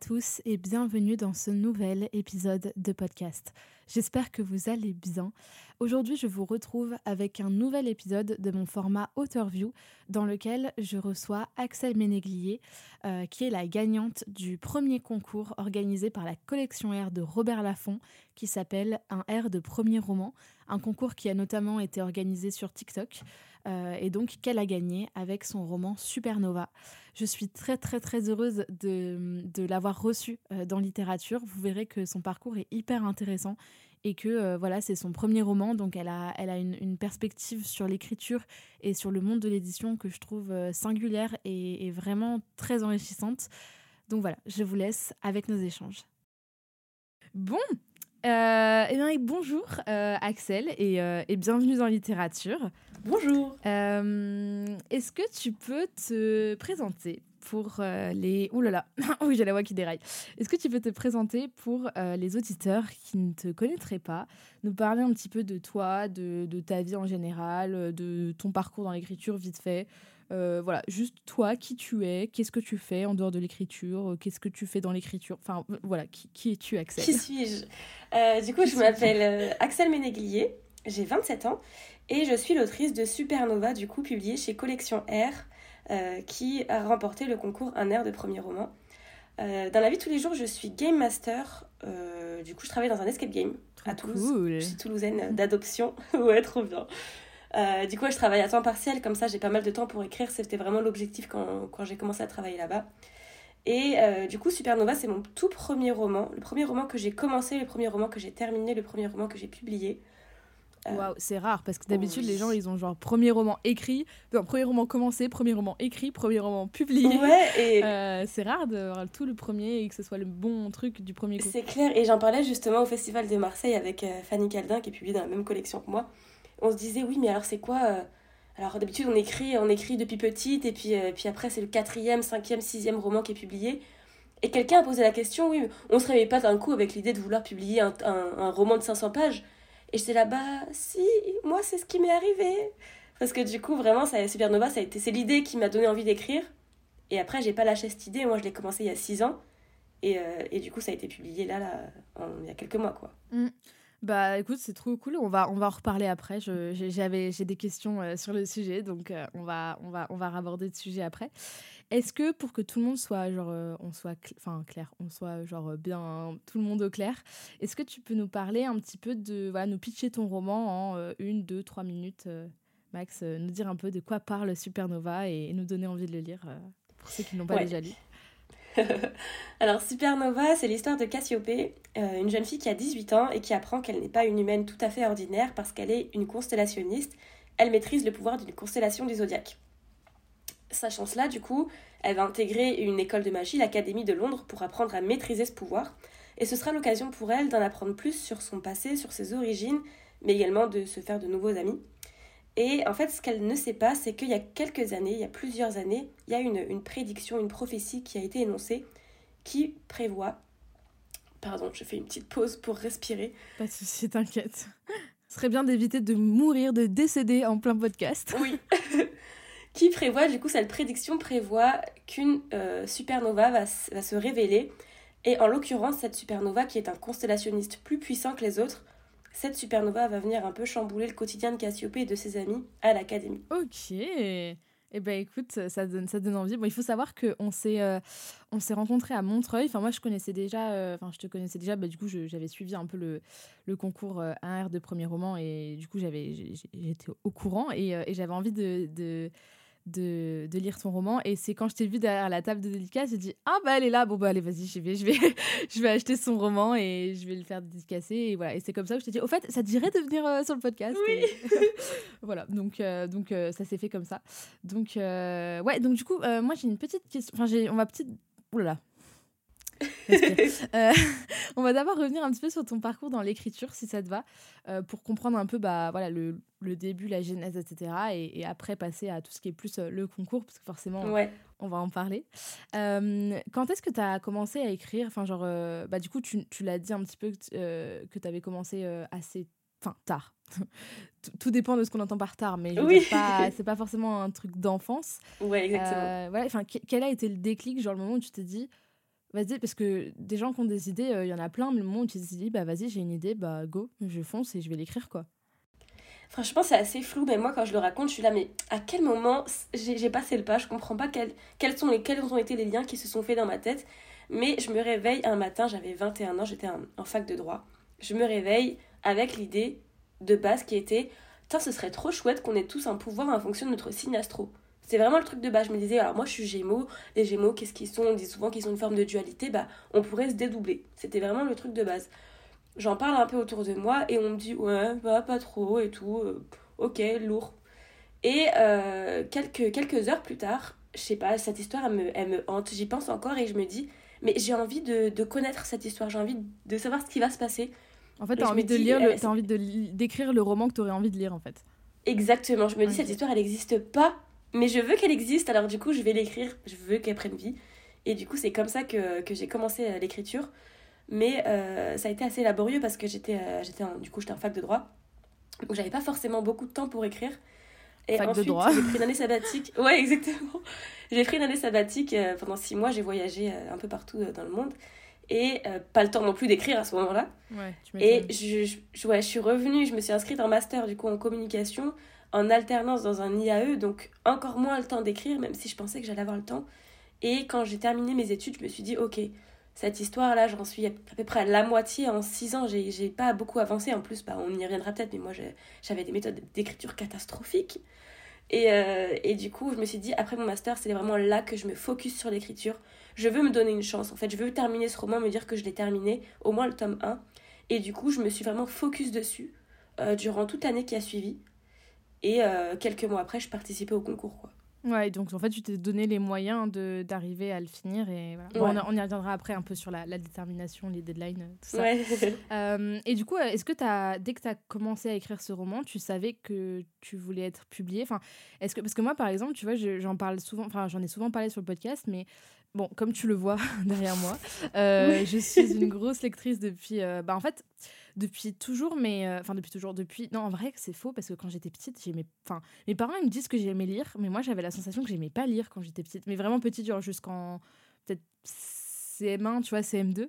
tous et bienvenue dans ce nouvel épisode de podcast. J'espère que vous allez bien. Aujourd'hui, je vous retrouve avec un nouvel épisode de mon format Authorview dans lequel je reçois Axel Ménéglier, euh, qui est la gagnante du premier concours organisé par la collection R de Robert Laffont qui s'appelle Un R de premier roman, un concours qui a notamment été organisé sur TikTok euh, et donc qu'elle a gagné avec son roman Supernova. Je suis très très très heureuse de, de l'avoir reçu euh, dans littérature. Vous verrez que son parcours est hyper intéressant et que euh, voilà c'est son premier roman donc elle a, elle a une, perspective sur l'écriture et sur le monde de l'édition que je trouve singulière et, vraiment très enrichissante. Donc voilà, je vous laisse avec nos échanges. Bon, euh, eh bien, bonjour euh, Axel et, euh, et, bienvenue dans Littérature. Bonjour. Est-ce que tu peux te présenter pour les... Ouh là là, oui j'ai la voix qui déraille. Est-ce que tu peux te présenter pour les auditeurs qui ne te connaîtraient pas, nous parler un petit peu de toi, de, de ta vie en général, de ton parcours dans l'écriture vite fait euh, voilà, juste toi, qui tu es, qu'est-ce que tu fais en dehors de l'écriture, euh, qu'est-ce que tu fais dans l'écriture, enfin voilà, qui, qui es-tu Axel? Qui suis-je? Euh, Du coup, je m'appelle Axel Ménéglier, j'ai 27 ans et je suis l'autrice de Supernova, du coup publié chez Collection R, qui a remporté le concours Un air de premier roman. dans la vie de tous les jours, je suis game master, du coup je travaille dans un escape game à Toulouse. Je suis toulousaine d'adoption, ouais, trop bien. Euh, du coup, je travaille à temps partiel, comme ça j'ai pas mal de temps pour écrire. C'était vraiment l'objectif quand, quand j'ai commencé à travailler là-bas. Et euh, du coup, Supernova, c'est mon tout premier roman. Le premier roman que j'ai commencé, le premier roman que j'ai terminé, le premier roman que j'ai publié. Euh, Waouh, c'est rare parce que d'habitude, les gens ils ont genre premier roman écrit, non, premier roman commencé, premier roman écrit, premier roman publié. Ouais, et. c'est rare d'avoir tout le premier et que ce soit le bon truc du premier coup. C'est clair, et j'en parlais justement au Festival de Marseille avec Fanny Caldin qui est publié dans la même collection que moi on se disait oui mais alors c'est quoi euh, alors d'habitude on écrit on écrit depuis petite et puis euh, puis après c'est le quatrième cinquième sixième roman qui est publié. Et quelqu'un a posé la question oui on se réveille pas d'un coup avec l'idée de vouloir publier un, un, roman de 500 pages. Et j'étais là bas si moi c'est ce qui m'est arrivé. Parce que du coup vraiment ça Supernova ça a été c'est l'idée qui m'a donné envie d'écrire. Et après j'ai pas lâché cette idée. Moi je l'ai commencé il y a six ans. Et, euh, et, du coup ça a été publié là, là il y a quelques mois quoi. Mmh. Bah écoute, c'est trop cool. On va, on va en reparler après. J'avais, j'ai des questions euh, sur le sujet, donc euh, on va, on va, on va raborder le sujet après. Est-ce que pour que tout le monde soit genre, euh, on soit, enfin clair, on soit genre bien, tout le monde au clair, est-ce que tu peux nous parler un petit peu de, voilà, nous pitcher ton roman en une, deux, trois minutes, Max, nous dire un peu de quoi parle Supernova et, nous donner envie de le lire pour ceux qui n'ont pas déjà lu? Alors, Supernova, c'est l'histoire de Cassiopée, euh, une jeune fille qui a 18 ans et qui apprend qu'elle n'est pas une humaine tout à fait ordinaire parce qu'elle est une constellationniste. Elle maîtrise le pouvoir d'une constellation du zodiaque. Sachant cela, du coup, elle va intégrer une école de magie, l'Académie de Londres, pour apprendre à maîtriser ce pouvoir. Et ce sera l'occasion pour elle d'en apprendre plus sur son passé, sur ses origines, mais également de se faire de nouveaux amis. Et en fait, ce qu'elle ne sait pas, c'est qu'il y a quelques années, il y a plusieurs années, il y a une, une prédiction, une prophétie qui a été énoncée qui prévoit. Pardon, je fais une petite pause pour respirer. Pas de souci, t'inquiète. Ce serait bien d'éviter de mourir, de décéder en plein podcast. Oui. qui prévoit, du coup, cette prédiction prévoit qu'une euh, supernova va, va se révéler. Et en l'occurrence, cette supernova, qui est un constellationniste plus puissant que les autres, cette supernova va venir un peu chambouler le quotidien de Cassiopée et de ses amis à l'académie. Ok. Eh ben écoute, ça donne, ça donne envie. Bon, il faut savoir qu'on s'est euh, on s'est rencontrés à Montreuil. Enfin, moi, je connaissais déjà, euh, enfin, je te connaissais déjà. Bah, du coup, j'avais suivi un peu le, le concours 1R euh, de premier roman et du coup, j'avais j'étais au courant et, et j'avais envie de, de, de, lire ton roman. Et c'est quand je t'ai vu derrière la table de dédicace, j'ai dit Ah, bah elle est là, bon, bah allez, vas-y, je vais, je, vais, je vais acheter son roman et je vais le faire dédicacer. Et voilà. Et c'est comme ça que je t'ai dit Au fait, ça te dirait de venir euh, sur le podcast Oui. voilà, donc, euh, donc euh, ça s'est fait comme ça. Donc, ouais, donc du coup, moi j'ai une petite question. Enfin, j'ai, on va petite. Oulala, euh, on va d'abord revenir un petit peu sur ton parcours dans l'écriture, si ça te va, euh, pour comprendre un peu bah, voilà, le, le début, la genèse, etc. Et, après passer à tout ce qui est plus euh, le concours, parce que forcément, on va en parler. quand est-ce que tu as commencé à écrire? Enfin, genre, bah, du coup, tu, tu l'as dit un petit peu que tu avais commencé assez enfin tard. Tout dépend de ce qu'on entend par tard, mais oui. c'est pas forcément un truc d'enfance. Ouais, exactement. voilà, enfin, quel a été le déclic, genre le moment où tu t'es dit, Vas-y, parce que des gens qui ont des idées, euh, il y en a plein, mais le moment où tu te dis, bah vas-y, j'ai une idée, bah go, je fonce et je vais l'écrire, quoi. Franchement, c'est assez flou, mais moi, quand je le raconte, je suis là, mais à quel moment j'ai passé le pas? Je comprends pas quels, quels, sont les, quels ont été les liens qui se sont faits dans ma tête. Mais je me réveille un matin, j'avais 21 ans, j'étais en, fac de droit. Je me réveille avec l'idée de base qui était, ce serait trop chouette qu'on ait tous un pouvoir en fonction de notre signe astro. C'est vraiment le truc de base. Je me disais, alors moi je suis Gémeaux, les Gémeaux, qu'est-ce qu'ils sont? On dit souvent qu'ils ont une forme de dualité, bah on pourrait se dédoubler. C'était vraiment le truc de base. J'en parle un peu autour de moi et on me dit, ouais, bah pas trop et tout, euh, ok, lourd. Et euh, quelques, quelques heures plus tard, je sais pas, cette histoire elle me, elle me hante, j'y pense encore et je me dis, mais j'ai envie de, de, connaître cette histoire, j'ai envie de savoir ce qui va se passer. En fait, t'as envie, de lire le, as envie de d'écrire le roman que t'aurais envie de lire en fait. Exactement, je me dis, cette histoire elle n'existe pas mais je veux qu'elle existe, alors du coup, je vais l'écrire, je veux qu'elle prenne vie. Et du coup, c'est comme ça que, que j'ai commencé euh, l'écriture. Mais euh, ça a été assez laborieux parce que j'étais, euh, j'étais du coup, j'étais en fac de droit. Donc, j'avais pas forcément beaucoup de temps pour écrire. Et fac ensuite, de droit. j'ai pris une année sabbatique. Ouais, exactement. J'ai pris une année sabbatique. pendant six mois, j'ai voyagé un peu partout dans le monde. Et pas le temps non plus d'écrire à ce moment-là. Ouais, et je, je, ouais, je suis revenue, je me suis inscrite en master du coup en communication en alternance dans un IAE, donc encore moins le temps d'écrire, même si je pensais que j'allais avoir le temps. Et quand j'ai terminé mes études, je me suis dit, ok, cette histoire-là, j'en suis à peu près à la moitié en six ans. J'ai pas beaucoup avancé. En plus, bah, on y reviendra peut-être, mais moi, j'avais des méthodes d'écriture catastrophiques. Et, euh, et, du coup, je me suis dit, après mon master, c'est vraiment là que je me focus sur l'écriture. Je veux me donner une chance. En fait, je veux terminer ce roman, me dire que je l'ai terminé, au moins le tome 1. Et du coup, je me suis vraiment focus dessus euh, durant toute l'année qui a suivi. Et euh, quelques mois après, je participais au concours. Quoi. Ouais, donc en fait, tu t'es donné les moyens d'arriver à le finir. Et voilà. on, y reviendra après un peu sur la, la détermination, les deadlines, tout ça. Ouais. Euh, et du coup, est-ce que as, dès que tu as commencé à écrire ce roman, tu savais que tu voulais être publié enfin, est-ce que, Parce que moi, par exemple, tu vois, j'en parle souvent, enfin, j'en ai souvent parlé sur le podcast, mais bon, comme tu le vois derrière moi, euh, je suis une grosse lectrice depuis. bah, en fait depuis toujours, mais euh, enfin depuis toujours, depuis. Non, en vrai, c'est faux parce que quand j'étais petite, j'aimais. Enfin, mes parents ils me disent que j'aimais lire, mais moi j'avais la sensation que j'aimais pas lire quand j'étais petite, mais vraiment petite, genre jusqu'en peut-être CM1, tu vois, CM2.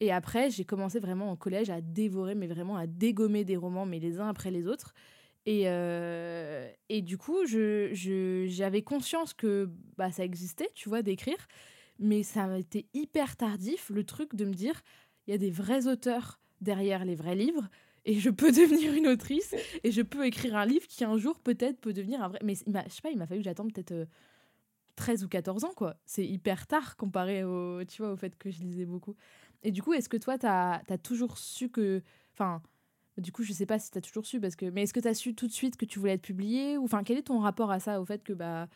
Et après, j'ai commencé vraiment au collège à dévorer, mais vraiment à dégommer des romans, mais les uns après les autres. Et, euh, et du coup, j'avais je, j'avais conscience que bah, ça existait, tu vois, d'écrire. Mais ça a été hyper tardif, le truc de me dire, il y a des vrais auteurs derrière les vrais livres et je peux devenir une autrice et je peux écrire un livre qui un jour peut-être peut devenir un vrai mais je sais pas il m'a fallu que j'attende peut-être 13 euh, ou 14 ans quoi. C'est hyper tard comparé au tu vois au fait que je lisais beaucoup. Et du coup est-ce que toi tu as, toujours su que enfin du coup je sais pas si tu as toujours su parce que mais est-ce que tu as su tout de suite que tu voulais être publié ou enfin quel est ton rapport à ça au fait que bah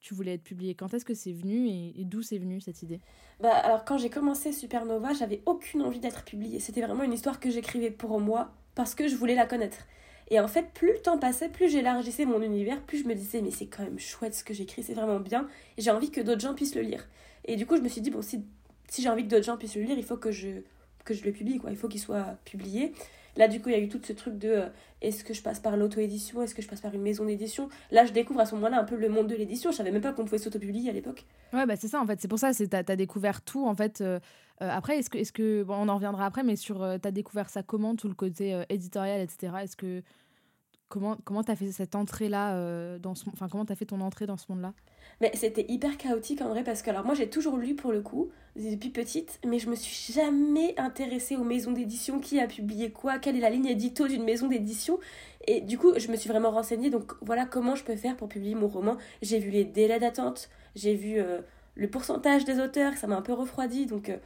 tu voulais être publié Quand est-ce que c'est venu et, d'où c'est venu cette idée? Bah alors quand j'ai commencé Supernova, j'avais aucune envie d'être publiée. C'était vraiment une histoire que j'écrivais pour moi parce que je voulais la connaître. Et en fait, plus le temps passait, plus j'élargissais mon univers, plus je me disais mais c'est quand même chouette ce que j'écris, c'est vraiment bien et j'ai envie que d'autres gens puissent le lire. Et du coup, je me suis dit bon si si j'ai envie que d'autres gens puissent le lire, il faut que je que je le publie quoi, il faut qu'il soit publié. Là, du coup, il y a eu tout ce truc de euh, est-ce que je passe par l'auto-édition? Est-ce que je passe par une maison d'édition? Là, je découvre à ce moment-là un peu le monde de l'édition. Je savais même pas qu'on pouvait s'auto-publier à l'époque. Ouais, bah c'est ça en fait. C'est pour ça, tu as, découvert tout en fait. Euh, euh, après, est-ce que, est que bon, on en reviendra après, mais sur, tu as découvert ça comment, tout le côté éditorial, etc. Est-ce que comment comment fait cette entrée là dans enfin comment t'as fait ton entrée dans ce monde là mais c'était hyper chaotique en vrai parce que alors moi j'ai toujours lu pour le coup depuis petite mais je me suis jamais intéressée aux maisons d'édition qui a publié quoi quelle est la ligne édito d'une maison d'édition. Et du coup je me suis vraiment renseignée donc voilà comment je peux faire pour publier mon roman. J'ai vu les délais d'attente j'ai vu euh, le pourcentage des auteurs ça m'a un peu refroidi donc euh,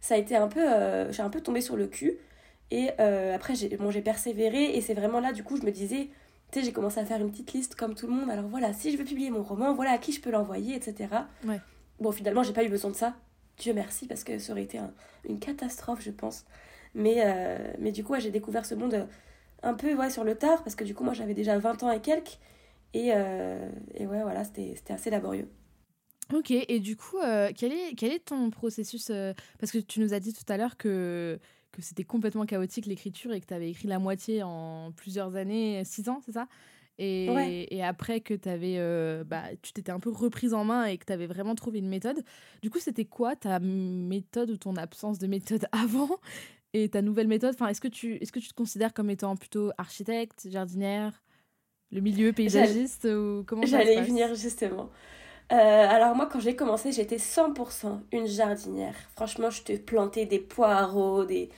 ça a été un peu euh, j'ai un peu tombé sur le cul. Et après j'ai persévéré et c'est vraiment là du coup je me disais tu sais, j'ai commencé à faire une petite liste comme tout le monde. Alors voilà, si je veux publier mon roman, voilà à qui je peux l'envoyer, etc. Ouais. Bon, finalement, j'ai pas eu besoin de ça. Dieu merci, parce que ça aurait été une catastrophe, je pense. Mais, euh, mais du coup, j'ai découvert ce monde un peu ouais, sur le tard, parce que du coup, moi, j'avais déjà 20 ans et quelques. Et, euh, et ouais, voilà, c'était assez laborieux. Ok, et du coup, euh, quel, est, quel est ton processus Parce que tu nous as dit tout à l'heure que que c'était complètement chaotique l'écriture et que tu avais écrit la moitié en plusieurs années, six ans, c'est ça? Et, et, après que avais, euh, bah, tu t'étais un peu reprise en main et que tu avais vraiment trouvé une méthode. Du coup, c'était quoi ta méthode ou ton absence de méthode avant et ta nouvelle méthode? Enfin, Est-ce que, tu, est -ce que tu te considères comme étant plutôt architecte, jardinière, le milieu paysagiste ou comment J'allais y venir justement. Euh, alors moi, quand j'ai commencé, j'étais 100% une jardinière. Franchement, je te plantais des poireaux, des,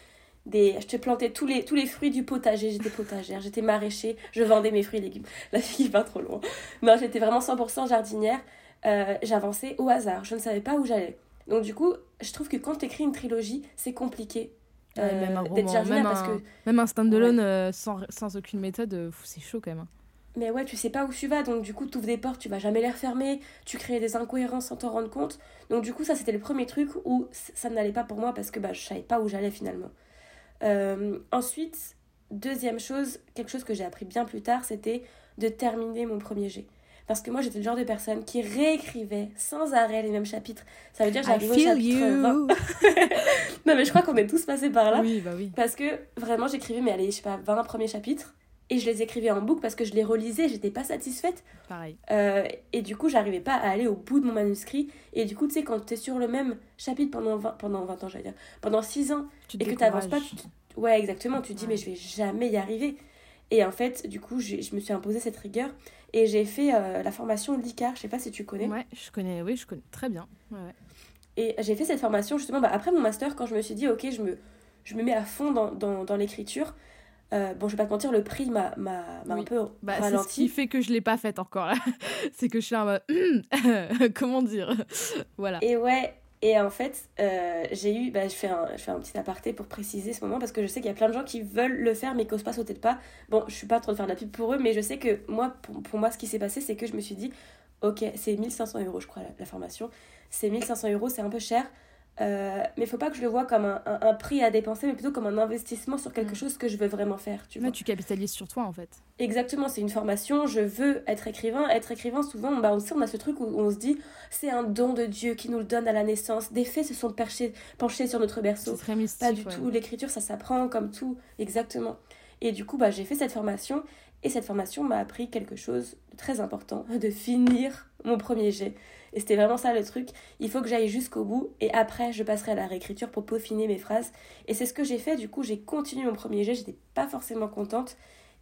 des... je te plantais tous les, tous les fruits du potager. J'étais potagère, j'étais maraîcher, je vendais mes fruits et légumes. La fille va trop loin. Non, j'étais vraiment 100% jardinière. Euh, j'avançais au hasard, je ne savais pas où j'allais. Donc du coup, je trouve que quand tu écris une trilogie, c'est compliqué. Euh, même un roman, même un, que... même un stand-alone sans, sans, aucune méthode, c'est chaud quand même. Mais ouais, tu sais pas où tu vas, donc du coup, tu ouvres des portes, tu vas jamais les refermer, tu crées des incohérences sans t'en rendre compte. Donc du coup, ça, c'était le premier truc où ça n'allait pas pour moi parce que bah, je savais pas où j'allais finalement. Euh, ensuite, deuxième chose, quelque chose que j'ai appris bien plus tard, c'était de terminer mon premier jet. Parce que moi, j'étais le genre de personne qui réécrivait sans arrêt les mêmes chapitres. Ça veut dire j'arrivais au chapitre 20. non, mais je crois qu'on est tous passés par là. Oui, bah oui. Parce que vraiment, j'écrivais, mais allez, je sais pas, 20 premiers chapitres et je les écrivais en boucle parce que je les relisais, j'étais pas satisfaite. Pareil. Euh, et du coup, j'arrivais pas à aller au bout de mon manuscrit. Et du coup, tu sais, quand tu es sur le même chapitre pendant 20, pendant 20 ans, j'allais dire, pendant 6 ans, et que tu n'avances pas, tu ouais, exactement, tu te dis, mais je vais jamais y arriver. Et en fait, du coup, je me suis imposé cette rigueur et j'ai fait euh, la formation LICAR, je sais pas si tu connais. Ouais, je connais, oui, je connais très bien. Ouais, Et j'ai fait cette formation justement bah, après mon master, quand je me suis dit, ok, je me, je me mets à fond dans, dans, dans l'écriture. Euh, bon, je vais pas te mentir, le prix m'a un peu bah, ralenti. C'est ce qui fait que je l'ai pas faite encore là. c'est que je suis en mode, comment dire, voilà. Et ouais, et en fait, euh, j'ai eu, bah, je, fais un, je fais un petit aparté pour préciser ce moment parce que je sais qu'il y a plein de gens qui veulent le faire mais qui n'osent pas sauter de pas. Bon, je suis pas en train de faire de la pub pour eux, mais je sais que moi, pour, pour moi, ce qui s'est passé, c'est que je me suis dit, ok, c'est 1500 euros, je crois, la formation. C'est 1500 euros, c'est un peu cher. Euh, mais il faut pas que je le vois comme un, un, prix à dépenser, mais plutôt comme un investissement sur quelque mm. chose que je veux vraiment faire. Tu, vois. tu capitalises sur toi en fait. Exactement, c'est une formation, je veux être écrivain. Être écrivain, souvent, bah, on, sait, on a ce truc où on se dit c'est un don de Dieu qui nous le donne à la naissance. Des faits se sont perchés, penchés sur notre berceau. C'est très mystique. Pas du tout, l'écriture ça s'apprend comme tout, exactement. Et du coup, bah, j'ai fait cette formation et cette formation m'a appris quelque chose de très important, de finir mon premier jet. Et c'était vraiment ça le truc. Il faut que j'aille jusqu'au bout et après je passerai à la réécriture pour peaufiner mes phrases. Et c'est ce que j'ai fait. Du coup, j'ai continué mon premier jet. J'étais pas forcément contente.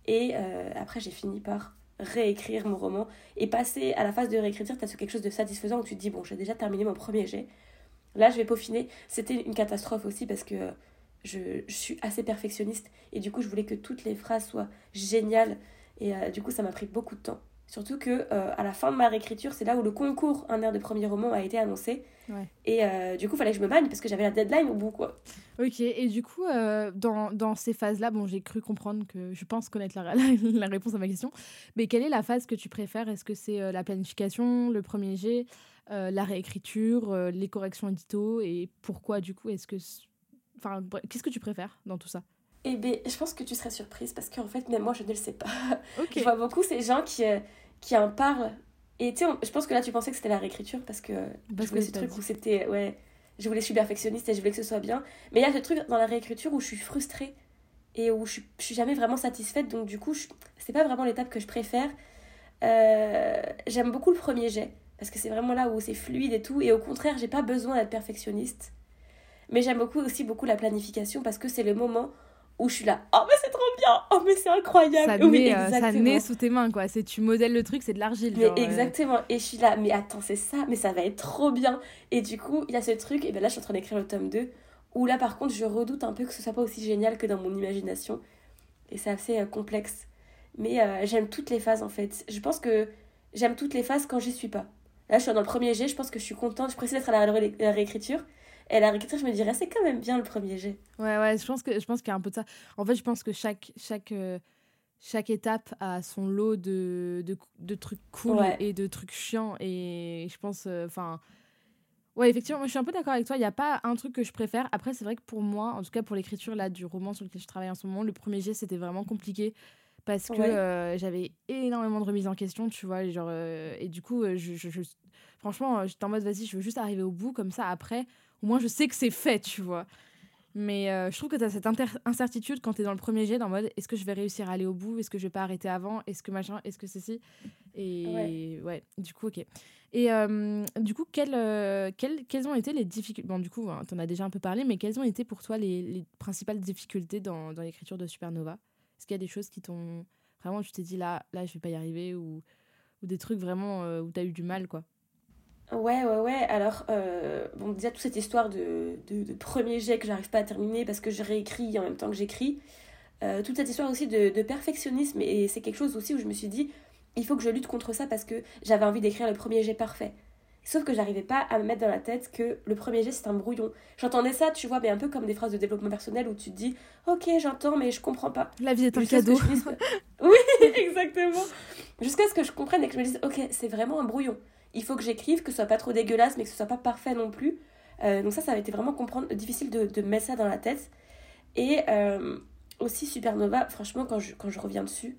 Et euh, après, j'ai fini par réécrire mon roman et passer à la phase de réécriture. Tu as quelque chose de satisfaisant où tu te dis, bon, j'ai déjà terminé mon premier jet. Là, je vais peaufiner. C'était une catastrophe aussi parce que je, suis assez perfectionniste et du coup, je voulais que toutes les phrases soient géniales. Et euh, du coup, ça m'a pris beaucoup de temps. Surtout que euh, à la fin de ma réécriture, c'est là où le concours Un air de premier roman a été annoncé. Et euh, du coup, il fallait que je me bagne parce que j'avais la deadline au bout, quoi. Ok, et du coup, euh, dans, dans, ces phases-là, bon, j'ai cru comprendre que je pense connaître la, la, réponse à ma question. Mais quelle est la phase que tu préfères? Est-ce que c'est la planification, le premier jet, la réécriture, les corrections édito? Et pourquoi, du coup Est-ce que. Enfin, qu'est-ce que tu préfères dans tout ça? Eh bien, je pense que tu serais surprise parce qu'en fait, même moi, je ne le sais pas. je vois beaucoup ces gens qui, qui en parle. Et tu sais, je pense que là, tu pensais que c'était la réécriture parce que parce je voulais ce truc où c'était. Ouais, je voulais, je suis perfectionniste et je voulais que ce soit bien. Mais il y a ce truc dans la réécriture où je suis frustrée et où je, je suis jamais vraiment satisfaite. Donc, du coup, c'est pas vraiment l'étape que je préfère. Euh, j'aime beaucoup le premier jet parce que c'est vraiment là où c'est fluide et tout. Et au contraire, j'ai pas besoin d'être perfectionniste. Mais j'aime beaucoup aussi beaucoup la planification parce que c'est le moment où je suis là, oh mais c'est trop bien, oh mais c'est incroyable. Ça, naît, euh, ça naît sous tes mains, quoi. C'est, tu modèles le truc, c'est de l'argile. Mais exactement. Et je suis là, mais attends, c'est ça, mais ça va être trop bien. Et du coup, il y a ce truc, et ben là, je suis en train d'écrire le tome 2, où là, par contre, je redoute un peu que ce soit pas aussi génial que dans mon imagination. Et c'est assez euh, complexe. Mais euh, j'aime toutes les phases, en fait. Je pense que j'aime toutes les phases quand j'y suis pas. Là, je suis dans le premier jet, je pense que je suis contente, je précise d'être à la réécriture. Et la réécriture, je me dirais, c'est quand même bien le premier jet. Ouais, ouais, je pense que je pense qu'il y a un peu de ça. En fait, je pense que chaque chaque euh, chaque étape a son lot de, de, de trucs cool et de trucs chiants. Et je pense, euh, enfin. ouais, effectivement, moi, je suis un peu d'accord avec toi. Il n'y a pas un truc que je préfère. Après, c'est vrai que pour moi, en tout cas pour l'écriture là du roman sur lequel je travaille en ce moment, le premier jet, c'était vraiment compliqué parce que euh, j'avais énormément de remises en question, tu vois. Genre, et du coup, je, je, je franchement, j'étais en mode, vas-y, je veux juste arriver au bout, comme ça, après, au moins je sais que c'est fait, tu vois. Mais euh, je trouve que tu as cette incertitude quand tu es dans le premier jet, dans mode est-ce que je vais réussir à aller au bout? Est-ce que je vais pas arrêter avant? Est-ce que machin? Est-ce que ceci? Et ouais. du coup, ok. Et euh, du coup, quelles, euh, quelles, quelles, ont été les difficultés? Bon, du coup, hein, tu en as déjà un peu parlé, mais quelles ont été pour toi les, les principales difficultés dans, dans l'écriture de Supernova? Est-ce qu'il y a des choses qui t'ont. Vraiment, tu t'es dit là, là, je vais pas y arriver ou, ou des trucs vraiment où tu as eu du mal, quoi? Ouais, ouais, ouais. Alors, euh, bon, déjà, toute cette histoire de, de, premier jet que j'arrive pas à terminer parce que je réécris en même temps que j'écris. Euh, toute cette histoire aussi de, de perfectionnisme, et c'est quelque chose aussi où je me suis dit, il faut que je lutte contre ça parce que j'avais envie d'écrire le premier jet parfait. Sauf que j'arrivais pas à me mettre dans la tête que le premier jet c'est un brouillon. J'entendais ça, tu vois, mais un peu comme des phrases de développement personnel où tu te dis Ok, j'entends, mais je comprends pas. La vie est un cadeau. oui, exactement. Jusqu'à ce que je comprenne et que je me dise Ok, c'est vraiment un brouillon il faut que j'écrive, que ce soit pas trop dégueulasse, mais que ce soit pas parfait non plus. Euh, donc ça, ça a été vraiment difficile de, de mettre ça dans la tête. Et euh, aussi Supernova, franchement, quand je, quand je reviens dessus,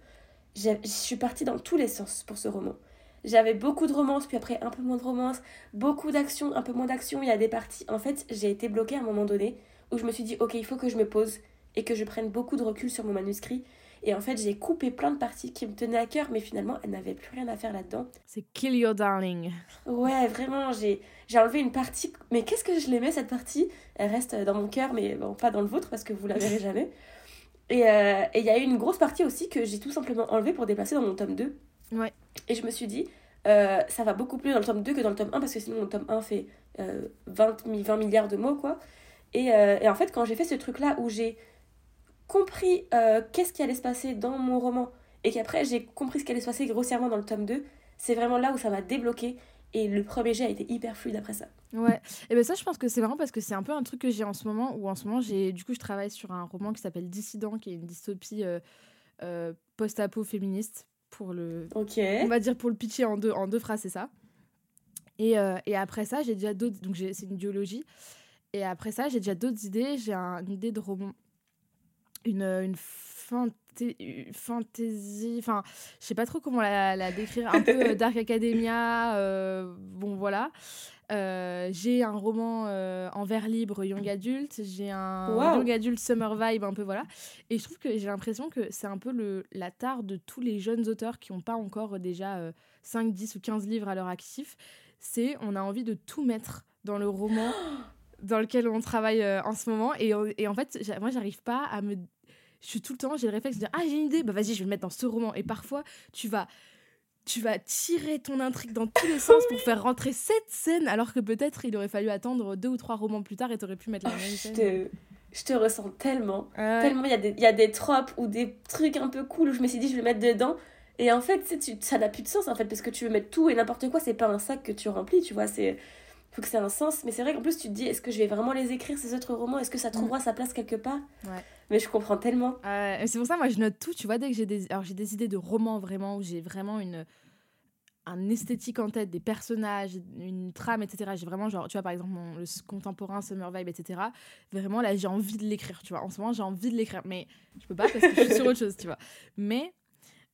je suis partie dans tous les sens pour ce roman. J'avais beaucoup de romance, puis après un peu moins de romance, beaucoup d'action, un peu moins d'action. Il y a des parties. En fait, j'ai été bloquée à un moment donné où je me suis dit, ok, il faut que je me pose et que je prenne beaucoup de recul sur mon manuscrit et en fait, j'ai coupé plein de parties qui me tenaient à cœur, mais finalement, elles n'avaient plus rien à faire là-dedans. C'est Kill Your Darling. Ouais, vraiment, j'ai, j'ai enlevé une partie. Mais qu'est-ce que je l'aimais, cette partie? Elle reste dans mon cœur, mais bon, pas dans le vôtre, parce que vous la verrez jamais. Euh, et il y a eu une grosse partie aussi que j'ai tout simplement enlevée pour déplacer dans mon tome 2. Ouais. Et je me suis dit, euh, ça va beaucoup plus dans le tome 2 que dans le tome 1, parce que sinon, mon tome 1 fait 20, euh, 20 milliards de mots, quoi. Et, et en fait, quand j'ai fait ce truc-là où j'ai compris euh, qu'est-ce qui allait se passer dans mon roman et qu'après j'ai compris ce qui allait se passer grossièrement dans le tome 2, c'est vraiment là où ça m'a débloqué et le premier jet a été hyper fluide après ça. Ouais, et ben ça je pense que c'est marrant parce que c'est un peu un truc que j'ai en ce moment où en ce moment j'ai du coup je travaille sur un roman qui s'appelle Dissident qui est une dystopie euh, euh, post-apo féministe pour le. On va dire pour le pitcher en deux en deux phrases, c'est ça. Et, et, après ça, j'ai déjà d'autres donc c'est une biologie. Et après ça, j'ai déjà d'autres idées, j'ai une idée de roman une, une fantaisie, enfin, je sais pas trop comment la, la décrire, un peu euh, Dark Academia, euh, bon voilà. Euh, j'ai un roman en vers libre young adult, j'ai un young adult summer vibe un peu voilà. Et je trouve que j'ai l'impression que c'est un peu le, la tare de tous les jeunes auteurs qui n'ont pas encore déjà 5, 10 ou 15 livres à leur actif. C'est on a envie de tout mettre dans le roman dans lequel on travaille euh, en ce moment. Et, et en fait, moi, j'arrive pas à me. Je suis tout le temps, j'ai le réflexe de dire Ah, j'ai une idée, bah vas-y, je vais le mettre dans ce roman. Et parfois, tu vas. Tu vas tirer ton intrigue dans tous les sens pour faire rentrer cette scène, alors que peut-être il aurait fallu attendre deux ou trois romans plus tard et t'aurais pu mettre la même scène. Je te, je te ressens tellement. Tellement, il y, a des, y a des tropes ou des trucs un peu cool où je me suis dit, je vais le mettre dedans. Et en fait, tu, ça n'a plus de sens, en fait, parce que tu veux mettre tout et n'importe quoi, c'est pas un sac que tu remplis, tu vois. C'est faut que ça ait un sens. Mais c'est vrai qu'en plus, tu te dis, est-ce que je vais vraiment les écrire, ces autres romans? Est-ce que ça trouvera mm. sa place quelque part? Ouais. Mais je comprends tellement. c'est pour ça, moi, je note tout. Tu vois, dès que j'ai des, alors, j'ai des idées de romans vraiment, où j'ai vraiment une un esthétique en tête, des personnages, une trame, etc. J'ai vraiment, genre, tu vois, par exemple, mon, le contemporain, Summer Vibe, etc. Vraiment, là, j'ai envie de l'écrire, tu vois. En ce moment, j'ai envie de l'écrire. Mais je peux pas parce que je suis sur autre chose, tu vois. Mais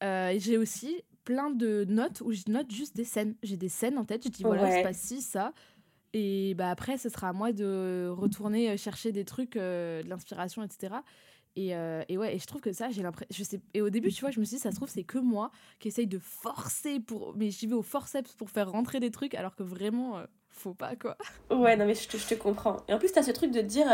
euh, j'ai aussi plein de notes où je note juste des scènes. J'ai des scènes en tête, je dis, voilà, c'est pas ci, ça. Et bah après, ce sera à moi de retourner euh, chercher des trucs, euh, de l'inspiration, etc. Et, euh, et, ouais, et je trouve que ça, j'ai l'impression. Et au début, tu vois, je me suis dit, ça se trouve, c'est que moi qui essaye de forcer pour. Mais j'y vais au forceps pour faire rentrer des trucs, alors que vraiment, faut pas, quoi. Ouais, non, mais je te, je te comprends. Et en plus, t'as ce truc de dire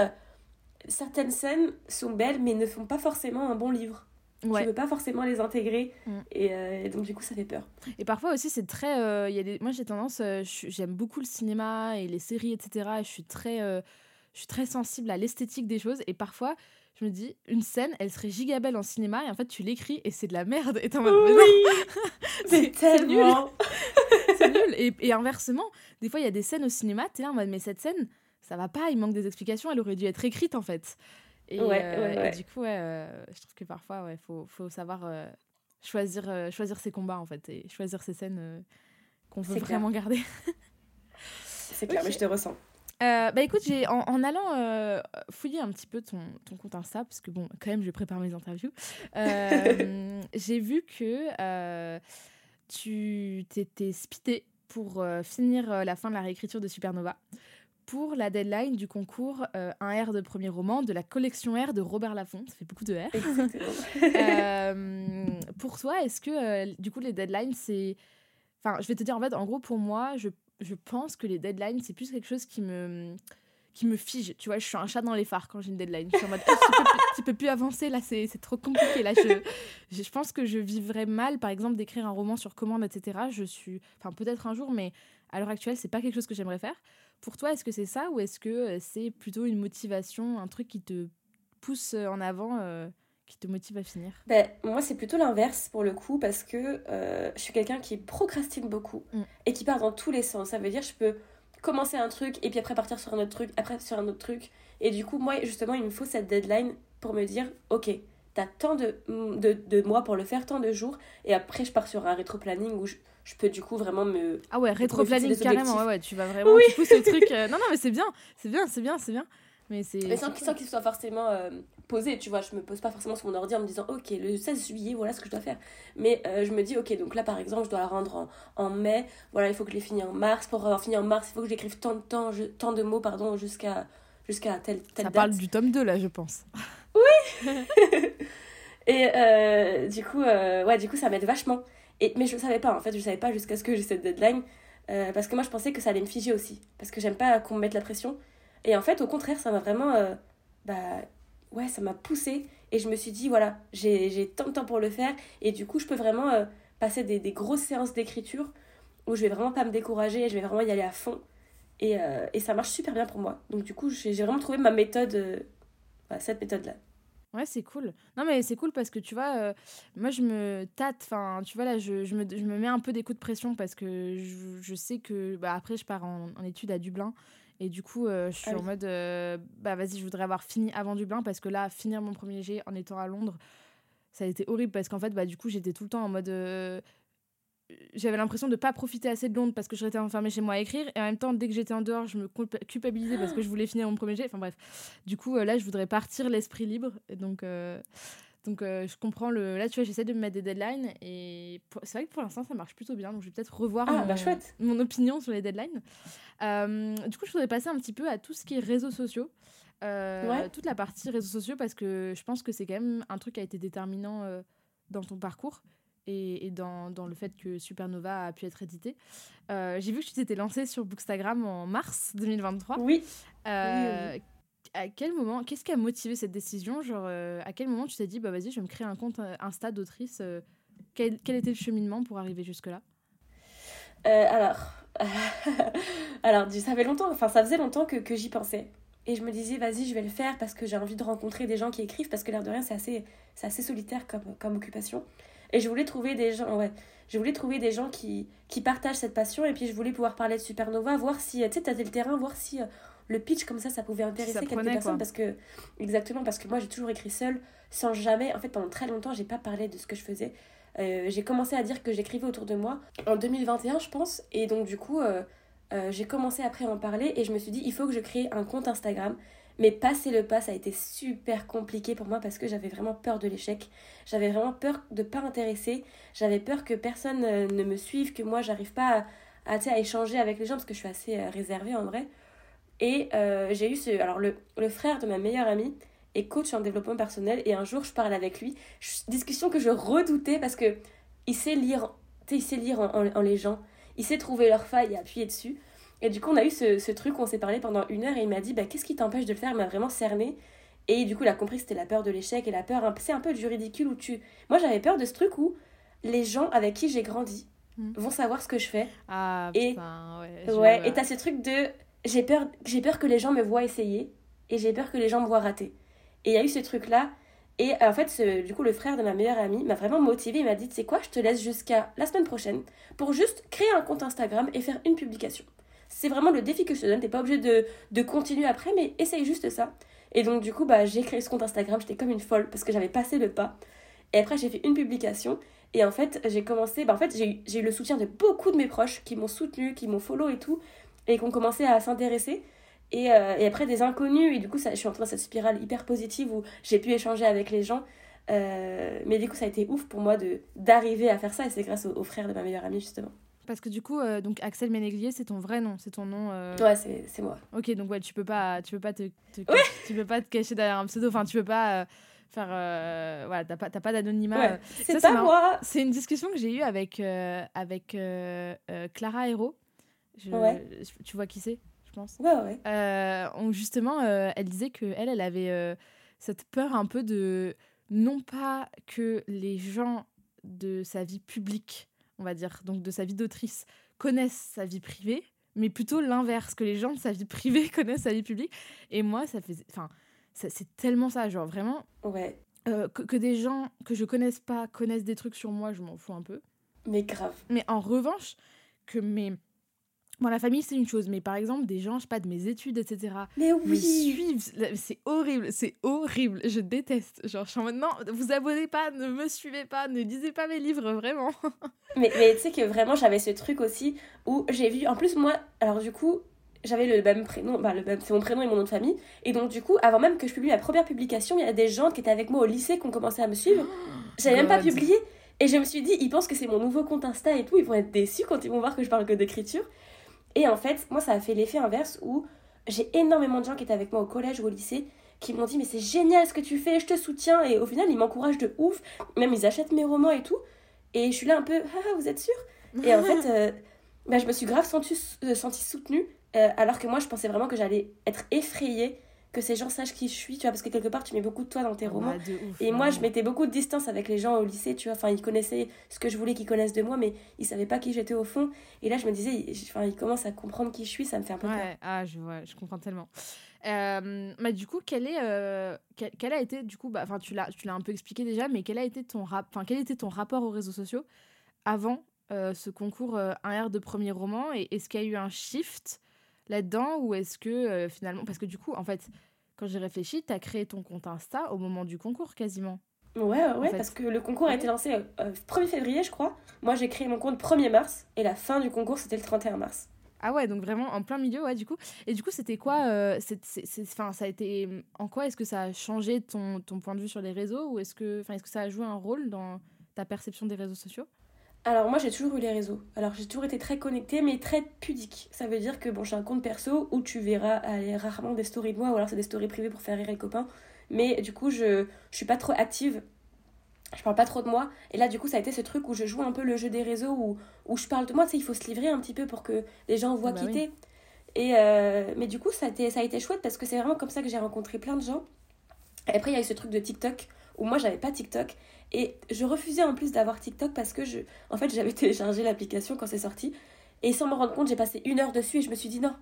certaines scènes sont belles, mais ne font pas forcément un bon livre. Ouais. Tu veux pas forcément les intégrer. Mm. Et, donc, du coup, ça fait peur. Et parfois aussi, c'est très. y a des... Moi, j'ai tendance. J'aime beaucoup le cinéma et les séries, etc. Et je suis très. je suis très sensible à l'esthétique des choses. Et parfois, je me dis, une scène, elle serait gigabelle en cinéma, et en fait, tu l'écris et c'est de la merde. Et t'es en mode, oui C'est tellement C'est nul. Et, et, inversement, des fois, il y a des scènes au cinéma, t'es là en mode, mais cette scène, ça va pas, il manque des explications, elle aurait dû être écrite en fait. Et, ouais, euh, du coup, ouais, euh, je trouve que parfois, il faut, faut, savoir euh, choisir, choisir ses combats en fait, et choisir ses scènes qu'on veut vraiment garder. c'est clair, mais je te ressens. Euh, bah écoute, j'ai en, en, allant euh, fouiller un petit peu ton, ton, compte Insta, parce que bon, quand même, je prépare mes interviews, euh, j'ai vu que tu t'étais speedé pour finir la fin de la réécriture de Supernova pour la deadline du concours Un R de premier roman de la collection R de Robert Laffont. Ça fait beaucoup de R. pour toi, est-ce que du coup les deadlines, c'est. Enfin, je vais te dire en fait, en gros, pour moi, je je pense que les deadlines, c'est plus quelque chose qui me qui me fige. Tu vois, je suis un chat dans les phares quand j'ai une deadline. Je suis en mode, oh, tu, peux, plus avancer, là, c'est trop compliqué. Là, je, je, pense que je vivrais mal, par exemple, d'écrire un roman sur commande, etc. Je suis, enfin, peut-être un jour, mais à l'heure actuelle, c'est pas quelque chose que j'aimerais faire. Pour toi, est-ce que c'est ça ou est-ce que euh, c'est plutôt une motivation, un truc qui te pousse en avant euh, qui te motive à finir? Ben, Moi, c'est plutôt l'inverse pour le coup, parce que euh, je suis quelqu'un qui procrastine beaucoup mm. et qui part dans tous les sens. Ça veut dire je peux commencer un truc et puis après partir sur un autre truc, après sur un autre truc. Et du coup, moi, justement, il me faut cette deadline pour me dire ok, t'as tant de, de, de, mois pour le faire, tant de jours, et après, je pars sur un rétro-planning où je, je peux du coup vraiment me. Ah ouais, rétro-planning carrément, ouais, ouais, tu vas vraiment. Oui. Tu pousses le truc. Euh, non, non, mais c'est bien, c'est bien, c'est bien, c'est bien. Mais, mais sans, qu'il soit forcément euh, posé, tu vois. Je me pose pas forcément sur mon ordi en me disant, ok, le 16 juillet, voilà ce que je dois faire. Mais euh, je me dis, ok, donc là par exemple, je dois la rendre en, mai. Voilà, il faut que je l'ai fini en mars. Pour avoir fini en mars, il faut que j'écrive tant de temps, tant de mots, pardon, jusqu'à jusqu'à telle, telle Ça parle du tome 2 là, je pense. Oui Et euh, du coup, ouais, du coup, ça m'aide vachement. Et, mais je savais pas, en fait, je savais pas jusqu'à ce que j'ai cette deadline. parce que moi, je pensais que ça allait me figer aussi. Parce que j'aime pas qu'on me mette la pression. Et en fait, au contraire, ça m'a vraiment. Euh, bah, ouais, ça m'a poussé. Et je me suis dit, voilà, j'ai tant de temps pour le faire. Et du coup, je peux vraiment euh, passer des, des, grosses séances d'écriture où je vais vraiment pas me décourager et je vais vraiment y aller à fond. Et, euh, et ça marche super bien pour moi. Donc, du coup, j'ai vraiment trouvé ma méthode, cette méthode-là. Ouais, c'est cool. Non, mais c'est cool parce que tu vois, moi je me tâte, enfin, tu vois, là, je, je, me, je me mets un peu des coups de pression parce que je, je sais que, bah, après, je pars en, en études à Dublin et du coup, euh, je suis ah en mode, euh, bah vas-y, je voudrais avoir fini avant Dublin parce que là, finir mon premier jet en étant à Londres, ça a été horrible parce qu'en fait, bah du coup, j'étais tout le temps en mode. Euh, j'avais l'impression de pas profiter assez de Londres parce que je restais enfermée chez moi à écrire et en même temps dès que j'étais en dehors je me culpabilisais parce que je voulais finir mon premier jet enfin bref du coup là je voudrais partir l'esprit libre et donc donc euh, je comprends le. Là, tu vois, j'essaie de me mettre des deadlines et c'est vrai que pour l'instant, ça marche plutôt bien. Donc je vais peut-être revoir ah, bah, mon... opinion sur les deadlines. Euh, du coup, je voudrais passer un petit peu à tout ce qui est réseaux sociaux. Euh, toute la partie réseaux sociaux parce que je pense que c'est quand même un truc qui a été déterminant dans ton parcours et, dans, dans, le fait que Supernova a pu être édité. J'ai vu que tu t'étais lancée sur Bookstagram en mars 2023. Oui. oui à quel moment, qu'est-ce qui a motivé cette décision? Genre, euh, à quel moment tu t'es dit, bah vas-y, je vais me créer un compte euh, Insta d'autrice euh, quel, quel, était le cheminement pour arriver jusque-là? Alors, alors ça fait longtemps, enfin ça faisait longtemps que, que j'y pensais. Et je me disais, vas-y, je vais le faire parce que j'ai envie de rencontrer des gens qui écrivent, parce que l'air de rien, c'est assez, assez solitaire comme, comme occupation. Et je voulais trouver des gens, ouais, je voulais trouver des gens qui, qui partagent cette passion, et puis je voulais pouvoir parler de Supernova, voir si, tu sais, t'as le terrain, voir si le pitch comme ça, ça pouvait intéresser quelques personnes parce que exactement parce que moi j'ai toujours écrit seule sans jamais en fait pendant très longtemps j'ai pas parlé de ce que je faisais. Euh, j'ai commencé à dire que j'écrivais autour de moi en 2021 je pense. Et donc du coup euh, euh, j'ai commencé après à en parler et je me suis dit il faut que je crée un compte Instagram mais passer le pas ça a été super compliqué pour moi parce que j'avais vraiment peur de l'échec j'avais vraiment peur de pas intéresser j'avais peur que personne ne me suive que moi j'arrive pas à, à, à échanger avec les gens parce que je suis assez réservée en vrai et euh, j'ai eu ce. Alors, le, le, frère de ma meilleure amie est coach en développement personnel. Et un jour, je parle avec lui. Discussion que je redoutais parce que il sait lire, il sait lire en, en, les gens. Il sait trouver leurs failles et appuyer dessus. Et du coup, on a eu ce, ce truc où on s'est parlé pendant une heure et il m'a dit bah, Qu'est-ce qui t'empêche de le faire? Il m'a vraiment cerné. Et du coup, il a compris que c'était la peur de l'échec et la peur, c'est un peu du ridicule où tu. Moi, j'avais peur de ce truc où les gens avec qui j'ai grandi hmm. vont savoir ce que je fais. Ah, et... putain, ouais. ouais, et t'as ce truc de. J'ai peur, j'ai peur que les gens me voient essayer et j'ai peur que les gens me voient rater. Et il y a eu ce truc-là. Et en fait, ce, du coup, le frère de ma meilleure amie m'a vraiment motivé Il m'a dit, c'est quoi, je te laisse jusqu'à la semaine prochaine pour juste créer un compte Instagram et faire une publication. C'est vraiment le défi que je te donne. T'es pas obligé de, de continuer après, mais essaye juste ça. Et donc, du coup, bah, j'ai créé ce compte Instagram. J'étais comme une folle parce que j'avais passé le pas. Et après, j'ai fait une publication. Et en fait, j'ai commencé. Bah, en fait, j'ai eu le soutien de beaucoup de mes proches qui m'ont soutenu, qui m'ont follow et tout. Et qui ont commencé à s'intéresser. Et, euh, et, après, des inconnus. Et du coup, ça, je suis entrée dans cette spirale hyper positive où j'ai pu échanger avec les gens. Euh, mais du coup, ça a été ouf pour moi d'arriver à faire ça. Et c'est grâce au, au frère de ma meilleure amie, justement. Parce que du coup, euh, donc Axel Ménéglier, c'est ton vrai nom, c'est ton nom. Euh... Ouais, c'est moi. Ok, donc ouais, tu peux pas, tu peux pas te, tu peux pas te cacher derrière un pseudo. Enfin, tu peux pas euh, faire, euh, voilà, t'as pas, pas d'anonymat. Ouais, c'est pas moi. C'est une discussion que j'ai eue avec avec Clara Hero. ouais. tu vois qui c'est, je pense. Ouais, ouais. où justement, elle disait que elle, elle avait cette peur un peu de non pas que les gens de sa vie publique on va dire, donc de sa vie d'autrice, connaissent sa vie privée, mais plutôt l'inverse, que les gens de sa vie privée connaissent sa vie publique. Et moi, ça fait. Enfin, c'est tellement ça, genre vraiment. Ouais. Euh, que, que, des gens que je connaisse pas connaissent des trucs sur moi, je m'en fous un peu. Mais grave. Mais en revanche, que mes Bon, la famille, c'est une chose, mais par exemple, des gens, je sais pas, de mes études, etc. Mais oui Me suivent, c'est horrible, c'est horrible, je déteste. Genre, je suis en mode, non, vous abonnez pas, ne me suivez pas, ne lisez pas mes livres, vraiment. mais, mais tu sais que vraiment, j'avais ce truc aussi où j'ai vu, en plus, moi, alors du coup, j'avais le même prénom, bah, le même, c'est mon prénom et mon nom de famille. Et donc, du coup, avant même que je publie ma première publication, il y a des gens qui étaient avec moi au lycée qui ont commencé à me suivre. J'avais même pas publié. Et je me suis dit, ils pensent que c'est mon nouveau compte Insta et tout, ils vont être déçus quand ils vont voir que je parle que d'écriture. Et en fait, moi, ça a fait l'effet inverse où j'ai énormément de gens qui étaient avec moi au collège ou au lycée qui m'ont dit mais c'est génial ce que tu fais, je te soutiens. Et au final ils m'encouragent de ouf, même ils achètent mes romans et tout. Et je suis là un peu ah, vous êtes sûr Et en fait euh, bah, je me suis grave sentie, euh, soutenue euh, alors que moi je pensais vraiment que j'allais être effrayée que ces gens sachent qui je suis, tu vois, parce que quelque part, tu mets beaucoup de toi dans tes romans. et moi, je mettais beaucoup de distance avec les gens au lycée, tu vois. Enfin, ils connaissaient ce que je voulais qu'ils connaissent de moi, mais ils savaient pas qui j'étais au fond. Et là, je me disais, enfin, ils commencent à comprendre qui je suis, ça me fait un peu ouais, peur. Ah, je vois, je comprends tellement. Euh, bah, du coup, quel, est, euh, quel, a été, du coup, bah, tu l'as un peu expliqué déjà, mais quel a été ton, rap, quel était ton rapport aux réseaux sociaux avant euh, ce concours 1R de premier roman? Et est-ce qu'il y a eu un shift là-dedans ou est-ce que euh, finalement parce que du coup en fait quand j'ai réfléchi tu as créé ton compte Insta au moment du concours quasiment. Ouais ouais parce que le concours a été lancé le euh, 1er février je crois. Moi j'ai créé mon compte 1er mars et la fin du concours c'était le 31 mars. Ah ouais, donc vraiment en plein milieu, ouais, du coup. Et du coup, c'était quoi euh, ça a été En quoi est-ce que ça a changé ton, ton point de vue sur les réseaux Ou est-ce que, est-ce que ça a joué un rôle dans ta perception des réseaux sociaux? Alors moi j'ai toujours eu les réseaux. Alors j'ai toujours été très connectée mais très pudique. Ça veut dire que bon j'ai un compte perso où tu verras rarement des stories de moi ou alors c'est des stories privées pour faire rire les copains. Mais du coup je, je suis pas trop active. Je parle pas trop de moi. Et là du coup ça a été ce truc où je joue un peu le jeu des réseaux où, où je parle de moi. Tu sais il faut se livrer un petit peu pour que les gens voient bah quitter. Et euh, mais du coup ça a, été, ça a été chouette parce que c'est vraiment comme ça que j'ai rencontré plein de gens. Et après il y a eu ce truc de TikTok où moi j'avais pas TikTok. Et je refusais en plus d'avoir TikTok parce que je en fait j'avais téléchargé l'application quand c'est sorti. Et sans me rendre compte j'ai passé une heure dessus et je me suis dit non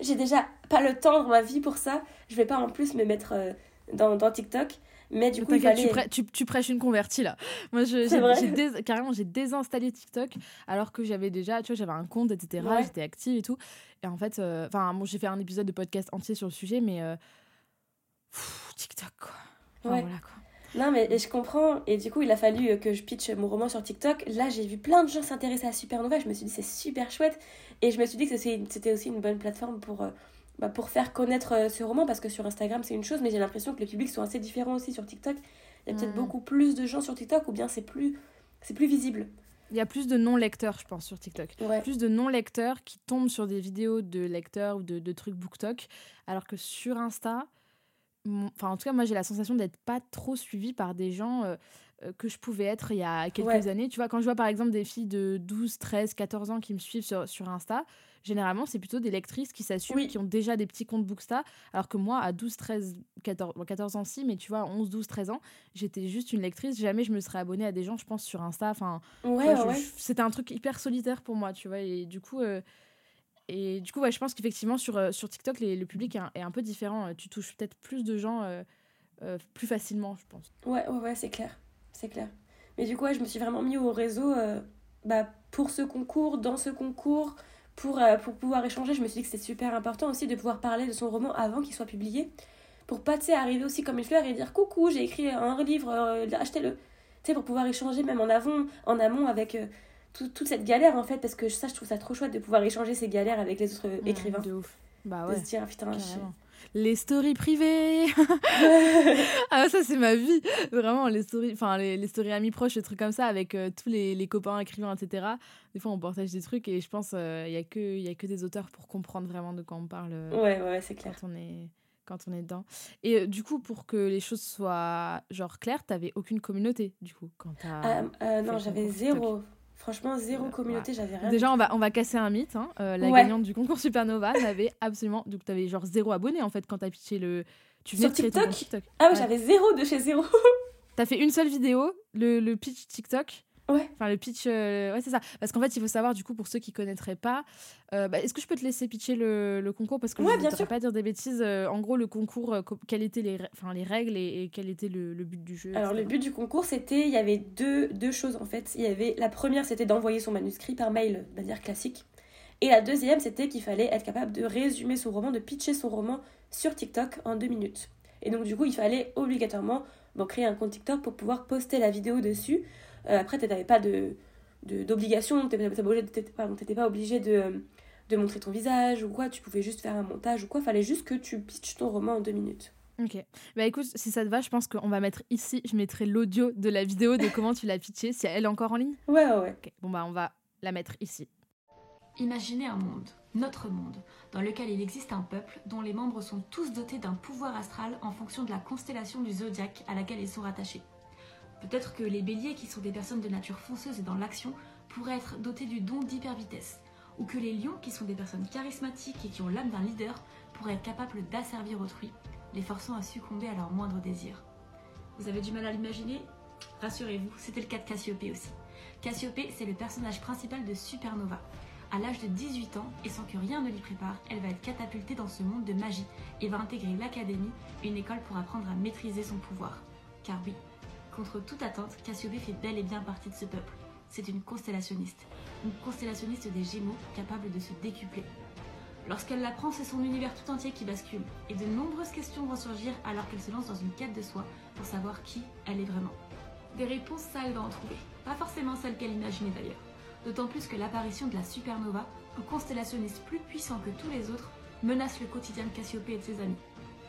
j'ai déjà pas le temps dans ma vie pour ça. Je vais pas en plus me mettre euh, dans, dans TikTok. Mais du coup il fallait... tu, tu, prêches une convertie là. Moi je, carrément j'ai désinstallé TikTok alors que j'avais déjà tu vois j'avais un compte etc j'étais active et tout. Et en fait euh, enfin bon j'ai fait un épisode de podcast entier sur le sujet mais euh, TikTok quoi. Voilà quoi non, mais je comprends. Et du coup, il a fallu que je pitch mon roman sur TikTok. Là, j'ai vu plein de gens s'intéresser à Supernova. Je me suis dit, c'est super chouette. Et je me suis dit que c'était aussi une bonne plateforme pour, euh, bah, pour faire connaître euh, ce roman. Parce que sur Instagram, c'est une chose, mais j'ai l'impression que les publics sont assez différents aussi sur TikTok. Il y a peut-être mm. beaucoup plus de gens sur TikTok, ou bien c'est plus, plus visible. Il y a plus de non-lecteurs, je pense, sur TikTok. Plus de non-lecteurs qui tombent sur des vidéos de lecteurs ou de, de trucs BookTok. Alors que sur Insta, enfin en tout cas moi j'ai la sensation d'être pas trop suivie par des gens euh, que je pouvais être il y a quelques années. Tu vois, quand je vois par exemple des filles de 12, 13, 14 ans qui me suivent sur, sur Insta, généralement, c'est plutôt des lectrices qui s'assument, qui ont déjà des petits comptes Booksta. Alors que moi, à 12, 13, 14, 14 ans, si, mais tu vois, 11, 12, 13 ans, j'étais juste une lectrice. Jamais je me serais abonnée à des gens, je pense, sur Insta. Enfin, c'était un truc hyper solitaire pour moi, tu vois. Et du coup. Euh, et du coup, ouais, je pense qu'effectivement, sur, euh, sur TikTok, le public est un, peu différent. Tu touches peut-être plus de gens euh, plus facilement, je pense. Ouais, ouais, ouais, c'est clair. C'est clair. Mais du coup, je me suis vraiment mis au réseau bah, pour ce concours, dans ce concours, pour, euh, pour pouvoir échanger. Je me suis dit que c'était super important aussi de pouvoir parler de son roman avant qu'il soit publié. Pour pas, tu arriver aussi comme une fleur et dire coucou, j'ai écrit un livre, euh, achetez-le. Tu sais, pour pouvoir échanger même en, avant, en amont avec euh, toute cette galère en fait, parce que ça, je trouve ça trop chouette de pouvoir échanger ces galères avec les autres écrivains. De ouf. Bah ouais. De se dire, ah, putain, les stories privées. ah, ça, c'est ma vie. Vraiment, les stories, enfin, les, les, stories amis proches, des trucs comme ça, avec euh, tous les, les, copains écrivains, etc. Des fois, on partage des trucs et je pense qu'il euh, n'y a, que, y a que des auteurs pour comprendre vraiment de quoi on parle. Euh, ouais, ouais, c'est clair. Quand on est quand on est dedans. Et du coup, pour que les choses soient genre claires, t'avais aucune communauté du coup quand Non, j'avais zéro. Franchement, zéro communauté, j'avais rien. Déjà, on va, on va casser un mythe. Hein. Euh, la gagnante du concours Supernova n'avait absolument. Donc, tu avais genre zéro abonné en fait quand t'as pitché le. Tu Sur TikTok, TikTok Ah, ouais, j'avais zéro de chez zéro. t'as fait une seule vidéo, le, le pitch TikTok. Ouais. Enfin, le pitch, euh, ouais, c'est ça. Parce qu'en fait, il faut savoir, du coup, pour ceux qui connaîtraient pas, euh, bah, est-ce que je peux te laisser pitcher le, le concours? Parce que je ne voudrais pas dire des bêtises. Euh, en gros, le concours, quelles étaient les, enfin, les règles et, quel était le, le, but du jeu Alors, le but du concours, c'était, il y avait deux, deux choses en fait. Il y avait, la première, c'était d'envoyer son manuscrit par mail, de manière classique. Et la deuxième, c'était qu'il fallait être capable de résumer son roman, de pitcher son roman sur TikTok en deux minutes. Et donc, du coup, il fallait obligatoirement bon, créer un compte TikTok pour pouvoir poster la vidéo dessus. Après, tu n'avais pas de d'obligation, tu n'étais pas obligé de, de montrer ton visage ou quoi, tu pouvais juste faire un montage ou quoi, fallait juste que tu pitches ton roman en deux minutes. Ok. Bah écoute, si ça te va, je pense qu'on va mettre ici, je mettrai l'audio de la vidéo de comment tu l'as pitché, si elle est encore en ligne. Ouais, ouais, ouais. Bon bah on va la mettre ici. Imaginez un monde, notre monde, dans lequel il existe un peuple dont les membres sont tous dotés d'un pouvoir astral en fonction de la constellation du zodiaque à laquelle ils sont rattachés. Peut-être que les béliers, qui sont des personnes de nature fonceuse et dans l'action, pourraient être dotés du don d'hyper-vitesse. Ou que les lions, qui sont des personnes charismatiques et qui ont l'âme d'un leader, pourraient être capables d'asservir autrui, les forçant à succomber à leurs moindres désirs. Vous avez du mal à l'imaginer? Rassurez-vous, c'était le cas de Cassiopée aussi. Cassiopée, c'est le personnage principal de Supernova. À l'âge de 18 ans, et sans que rien ne l'y prépare, elle va être catapultée dans ce monde de magie et va intégrer l'académie, une école pour apprendre à maîtriser son pouvoir. Car oui, Contre toute attente, Cassiopée fait bel et bien partie de ce peuple. C'est une constellationniste. Une constellationniste des Gémeaux capable de se décupler. Lorsqu'elle l'apprend, c'est son univers tout entier qui bascule, et de nombreuses questions vont surgir alors qu'elle se lance dans une quête de soi pour savoir qui elle est vraiment. Des réponses, ça, elle va en trouver. Pas forcément celles qu'elle imaginait d'ailleurs. D'autant plus que l'apparition de la supernova, un constellationniste plus puissant que tous les autres, menace le quotidien de Cassiopée et de ses amis.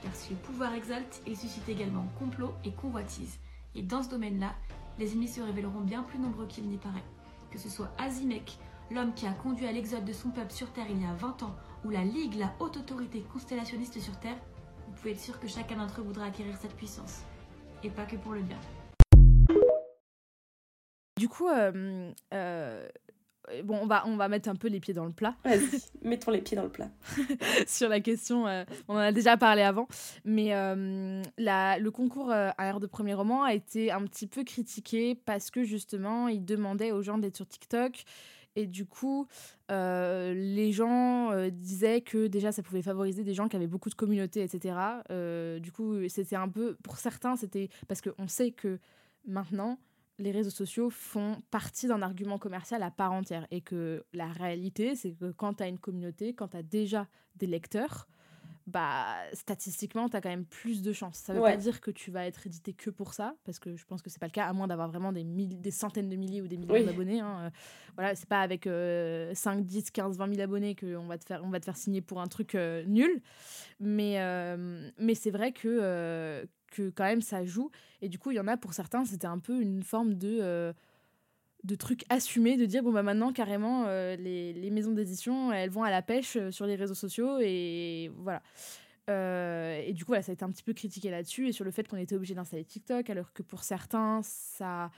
Car si le pouvoir exalte, il suscite également complot et convoitise. Et dans ce domaine-là, les ennemis se révéleront bien plus nombreux qu'il n'y paraît. Que ce soit Azimek, l'homme qui a conduit à l'exode de son peuple sur Terre il y a 20 ans, ou la Ligue, la haute autorité constellationniste sur Terre, vous pouvez être sûr que chacun d'entre eux voudra acquérir cette puissance. Et pas que pour le bien. Du coup, euh, euh, bon, on va, on va mettre un peu les pieds dans le plat. Vas-y, mettons les pieds dans le plat. Sur la question, euh, on en a déjà parlé avant, mais euh, la, le concours à l'ère de premier roman a été un petit peu critiqué parce que justement, il demandait aux gens d'être sur TikTok. Et du coup, les gens disaient que déjà, ça pouvait favoriser des gens qui avaient beaucoup de communautés, etc. du coup, c'était un peu, pour certains, c'était parce qu'on sait que maintenant, les réseaux sociaux font partie d'un argument commercial à part entière et que la réalité, c'est que quand tu as une communauté, quand tu as déjà des lecteurs, bah statistiquement, tu as quand même plus de chances. Ça veut pas dire que tu vas être édité que pour ça, parce que je pense que c'est pas le cas, à moins d'avoir vraiment des, des centaines de milliers ou des millions d'abonnés. Hein. Euh, voilà, c'est pas avec 5, 10, 15, 20 000 abonnés qu'on va, te faire, on va te faire signer pour un truc euh, nul. Mais, euh, mais c'est vrai que, que quand même ça joue. Et du coup, il y en a pour certains, c'était un peu une forme de, euh, de truc assumé, de dire bon, bah maintenant, carrément, euh, les, les, maisons d'édition, elles vont à la pêche euh, sur les réseaux sociaux et voilà. et du coup, voilà, ça a été un petit peu critiqué là-dessus et sur le fait qu'on était obligé d'installer TikTok, alors que pour certains, ça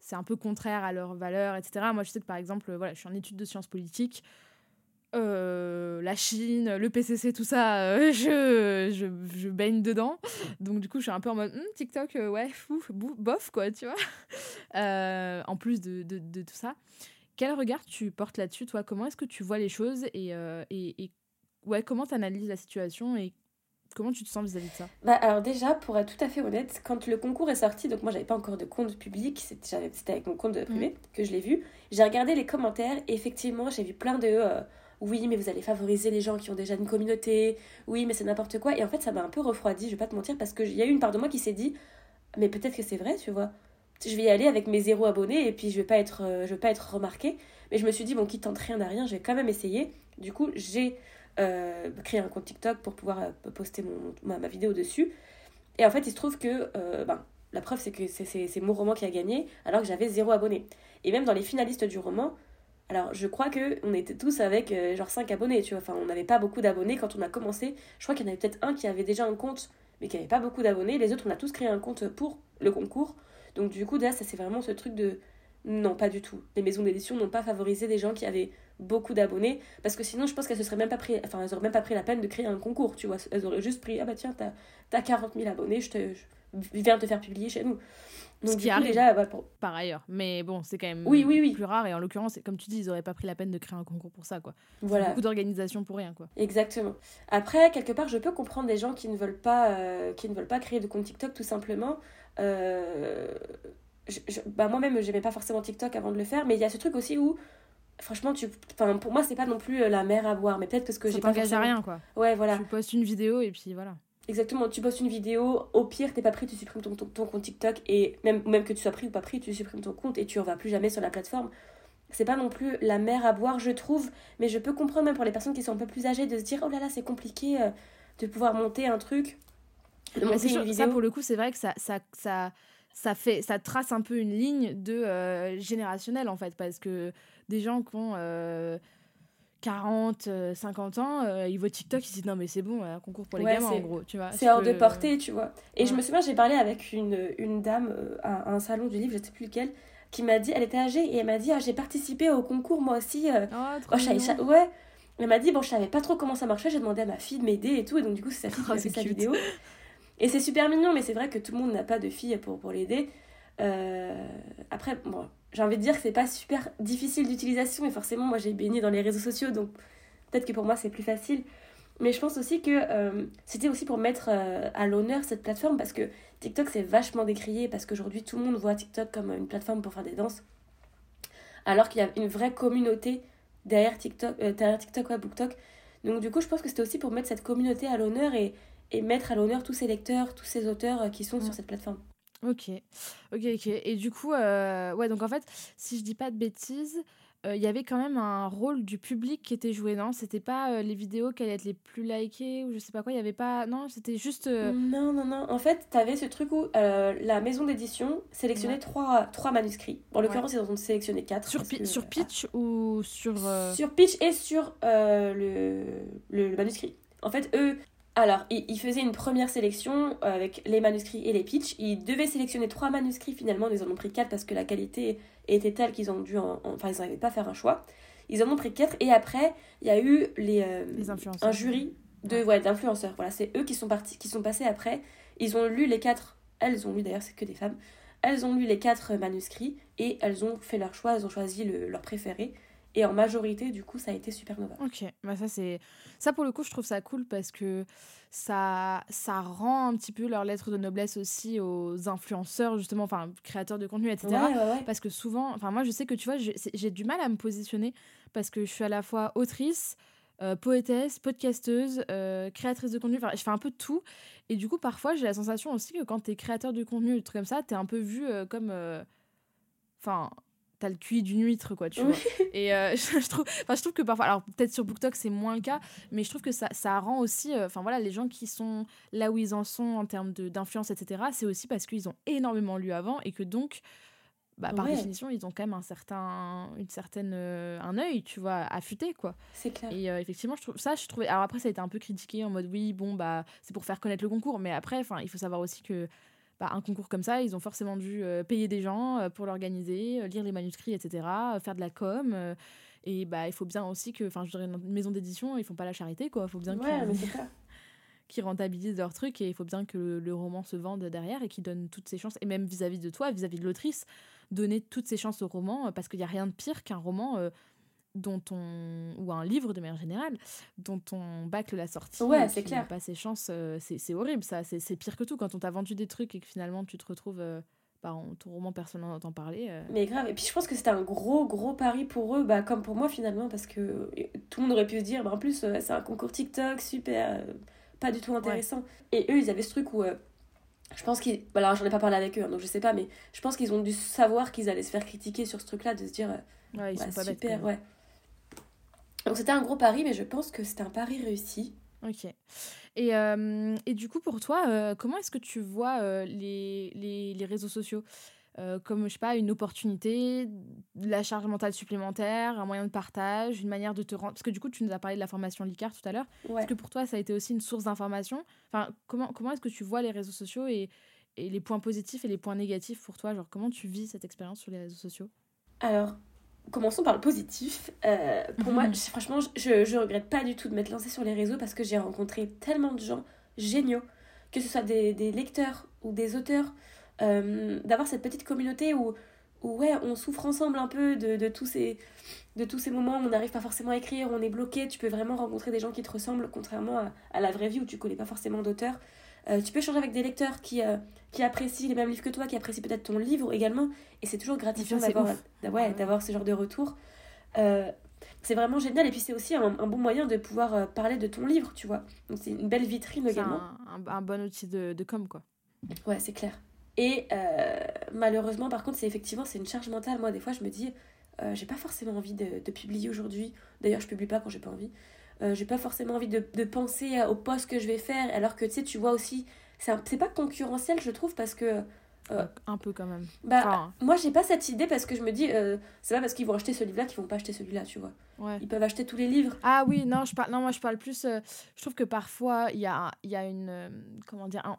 c'est un peu contraire à leurs valeurs, etc. Moi, je sais que par exemple, voilà, je suis en études de sciences politiques. Euh, la Chine, le PCC, tout ça, euh, je, je, je, baigne dedans. Donc, du coup, je suis un peu en mode hmm, TikTok, euh, ouais, fou, bof, quoi, tu vois. en plus de, de, de, tout ça. Quel regard tu portes là-dessus, toi? Comment est-ce que tu vois les choses et, et, et ouais, comment tu analyses la situation et Comment tu te sens vis-à-vis de ça? Bah alors déjà, pour être tout à fait honnête, quand le concours est sorti, donc moi j'avais pas encore de compte public, c'était avec mon compte privé mmh. que je l'ai vu, j'ai regardé les commentaires et effectivement j'ai vu plein de euh, oui mais vous allez favoriser les gens qui ont déjà une communauté, oui mais c'est n'importe quoi. Et en fait ça m'a un peu refroidi, je vais pas te mentir parce qu'il y a eu une part de moi qui s'est dit mais peut-être que c'est vrai tu vois, je vais y aller avec mes zéro abonnés et puis je vais pas être, euh, je vais pas être remarqué, mais je me suis dit bon qui tente rien à rien, je vais quand même essayer, du coup j'ai euh, créer un compte TikTok pour pouvoir euh, poster ma, vidéo dessus. Et en fait, il se trouve que ben, la preuve, c'est que c'est mon roman qui a gagné, alors que j'avais zéro abonné. Et même dans les finalistes du roman, alors je crois que on était tous avec genre 5 abonnés, tu vois. Enfin, on n'avait pas beaucoup d'abonnés quand on a commencé. Je crois qu'il y en avait peut-être un qui avait déjà un compte, mais qui n'avait pas beaucoup d'abonnés. Les autres, on a tous créé un compte pour le concours. Donc du coup, là, ça c'est vraiment ce truc de non, pas du tout. Les maisons d'édition n'ont pas favorisé des gens qui avaient beaucoup d'abonnés parce que sinon je pense qu'elles se seraient même pas pris enfin même pas pris la peine de créer un concours tu vois elles auraient juste pris ah bah tiens t'as as 40 000 abonnés je te viens te faire publier chez nous donc, Ce qui arrive déjà par ailleurs mais bon c'est quand même oui, oui, oui. plus rare et en l'occurrence comme tu dis ils auraient pas pris la peine de créer un concours pour ça quoi voilà beaucoup d'organisation pour rien quoi exactement après quelque part je peux comprendre des gens qui ne veulent pas euh, qui ne veulent pas créer de compte TikTok tout simplement euh, bah moi-même, j'aimais pas forcément TikTok avant de le faire, mais il y a ce truc aussi où, franchement, tu, pour moi, c'est pas non plus euh, la mer à boire, mais peut-être parce que j'ai pas. forcément... à rien, quoi. Ouais, voilà. Tu postes une vidéo et puis voilà. Exactement, tu postes une vidéo, au pire, t'es pas pris, tu supprimes ton, ton, compte TikTok, et même, même que tu sois pris ou pas pris, tu supprimes ton compte et tu en vas plus jamais sur la plateforme. C'est pas non plus la mer à boire, je trouve, mais je peux comprendre même pour les personnes qui sont un peu plus âgées de se dire oh là là, c'est compliqué euh, de pouvoir monter un truc. De monter une vidéo. Ça, pour le coup, c'est vrai que ça, ça, ça ça fait ça trace un peu une ligne de euh, générationnel en fait parce que des gens qui ont 40 euh, 50 euh, ans ils voient TikTok ils se disent non mais c'est bon un concours pour les gamins en gros tu vois. c'est hors de portée tu vois. Et je me souviens j'ai parlé avec une, une dame à, un salon du livre je sais plus lequel qui m'a dit elle était âgée et elle m'a dit ah, j'ai participé au concours moi aussi oh, oh, ouais. Elle m'a dit bon je savais pas trop comment ça marchait j'ai demandé à ma fille de m'aider et tout et donc du coup c'est sa fille qui a oh, fait sa vidéo. Et c'est super mignon, mais c'est vrai que tout le monde n'a pas de fille pour, pour l'aider. Euh, après, bon, j'ai envie de dire que c'est pas super difficile d'utilisation, et forcément, moi j'ai baigné dans les réseaux sociaux, donc peut-être que pour moi c'est plus facile. Mais je pense aussi que euh, c'était aussi pour mettre euh, à l'honneur cette plateforme, parce que TikTok c'est vachement décrié, parce qu'aujourd'hui tout le monde voit TikTok comme une plateforme pour faire des danses, alors qu'il y a une vraie communauté derrière TikTok, derrière TikTok ou BookTok. Donc du coup, je pense que c'était aussi pour mettre cette communauté à l'honneur et, et mettre à l'honneur tous ces lecteurs, tous ces auteurs euh, qui sont sur cette plateforme. Ok, ok, ok. Et du coup, euh, ouais, donc en fait, si je dis pas de bêtises, euh, il y avait quand même un rôle du public qui était joué, non? C'était pas les vidéos qui allaient être les plus likées ou je sais pas quoi, il y avait pas. Non, c'était juste. Non, non, non. En fait, tu avais ce truc où la maison d'édition sélectionnait trois, trois manuscrits. En l'occurrence, ils en ont sélectionné quatre. Sur, sur Pitch ou sur. Sur Pitch et sur le, le, le manuscrit. En fait, eux, alors, ils faisaient une première sélection euh, avec les manuscrits et les pitchs. Ils devaient sélectionner trois manuscrits finalement, ils en ont pris quatre parce que la qualité était telle qu'ils ont dû, enfin ils n'arrivaient pas à faire un choix. Ils en ont pris quatre et après il y a eu les, euh, un jury de ouais, d'influenceurs. Voilà, c'est eux qui sont partis, qui sont passés après. Ils ont lu les quatre. Elles ont lu d'ailleurs, c'est que des femmes. Elles ont lu les quatre manuscrits et elles ont fait leur choix. Elles ont choisi leur préféré. Et en majorité, du coup, ça a été Supernova. Ok, bah ça c'est ça pour le coup, je trouve ça cool parce que ça ça rend un petit peu leur lettre de noblesse aussi aux influenceurs justement, enfin créateurs de contenu, etc. Parce que souvent, enfin moi je sais que tu vois, j'ai du mal à me positionner parce que je suis à la fois autrice. Euh, poétesse, podcasteuse, euh, créatrice de contenu, enfin je fais un peu de tout. Et du coup, parfois, j'ai la sensation aussi que quand tu es créateur de contenu, des trucs comme ça, tu es un peu vu euh, comme. Enfin, t'as le cuit d'une huître quoi tu vois et euh, je, trouve enfin je trouve que parfois alors peut-être sur BookTok c'est moins le cas mais je trouve que ça, ça rend aussi euh, enfin voilà les gens qui sont là où ils en sont en termes d'influence etc c'est aussi parce qu'ils ont énormément lu avant et que donc bah, par définition, ils ont quand même un certain, une certaine, euh, un œil, tu vois, affûté, quoi. C'est clair. Et effectivement, je trouve ça, je trouvais. Alors après, ça a été un peu critiqué en mode oui, bon, bah, c'est pour faire connaître le concours, mais après, enfin, il faut savoir aussi que bah, un concours comme ça, ils ont forcément dû euh, payer des gens pour l'organiser, lire les manuscrits, etc., faire de la com. et bah, il faut bien aussi que, enfin, je dirais, une maison d'édition, ils font pas la charité, quoi. Il faut bien ouais, qui rentabilisent leur truc et il faut bien que le, roman se vende derrière et qui donne toutes ses chances et même vis-à-vis de toi vis-à-vis de l'autrice donner toutes ses chances au roman parce qu'il n'y a rien de pire qu'un roman euh, dont on ou un livre de manière générale dont on bâcle la sortie ouais c'est clair pas ses chances euh, c'est horrible ça c'est pire que tout quand on t'a vendu des trucs et que finalement tu te retrouves euh, bah, ton roman personne n'en entend parler mais grave et puis je pense que c'était un gros gros pari pour eux bah, comme pour moi finalement parce que tout le monde aurait pu se dire bah, en plus c'est un concours TikTok super pas du tout intéressant. Et eux, ils avaient ce truc où. Euh, je pense qu'ils. Bah, alors, j'en ai pas parlé avec eux, hein, donc je sais pas, mais je pense qu'ils ont dû savoir qu'ils allaient se faire critiquer sur ce truc-là, de se dire. Euh, ouais, ils sont pas super, ouais. Donc, c'était un gros pari, mais je pense que c'était un pari réussi. Ok. Et, euh, et du coup, pour toi, comment est-ce que tu vois les, les, les réseaux sociaux? Euh, comme, je sais pas, une opportunité, de la charge mentale supplémentaire, un moyen de partage, une manière de te rendre... Parce que du coup, tu nous as parlé de la formation LICAR tout à l'heure. Est-ce que pour toi, ça a été aussi une source d'information? Enfin, comment, comment est-ce que tu vois les réseaux sociaux et, et les points positifs et les points négatifs pour toi? Genre, comment tu vis cette expérience sur les réseaux sociaux? Alors, commençons par le positif. Euh, pour moi, franchement, je, je regrette pas du tout de m'être lancée sur les réseaux parce que j'ai rencontré tellement de gens géniaux, que ce soit des, des lecteurs ou des auteurs euh, d'avoir cette petite communauté où, où, ouais, on souffre ensemble un peu de, de, tous ces, de tous ces moments où on n'arrive pas forcément à écrire, on est bloqué, tu peux vraiment rencontrer des gens qui te ressemblent, contrairement à, à la vraie vie où tu connais pas forcément d'auteur. Euh, tu peux échanger avec des lecteurs qui, euh, qui apprécient les mêmes livres que toi, qui apprécient peut-être ton livre également, et c'est toujours gratifiant d'avoir ouais, d'avoir ce genre de retour. c'est vraiment génial, et puis c'est aussi un, un, bon moyen de pouvoir parler de ton livre, tu vois. Donc c'est une belle vitrine également. Un, un, un, bon outil de, de com, quoi. Ouais, c'est clair. Et euh, malheureusement, par contre, c'est effectivement c'est une charge mentale. Moi, des fois, je me dis, euh, j'ai pas forcément envie de, de publier aujourd'hui. D'ailleurs, je publie pas quand j'ai pas envie. Euh, j'ai pas forcément envie de, de, penser au poste que je vais faire. Alors que tu sais, tu vois aussi, c'est pas concurrentiel, je trouve, parce que. un peu quand même. Bah, moi, j'ai pas cette idée parce que je me dis, c'est pas parce qu'ils vont acheter ce livre-là qu'ils vont pas acheter celui-là, tu vois. Ouais. Ils peuvent acheter tous les livres. Ah oui, non, je parle, non moi je parle plus. je trouve que parfois, il y a, y a une. comment dire un,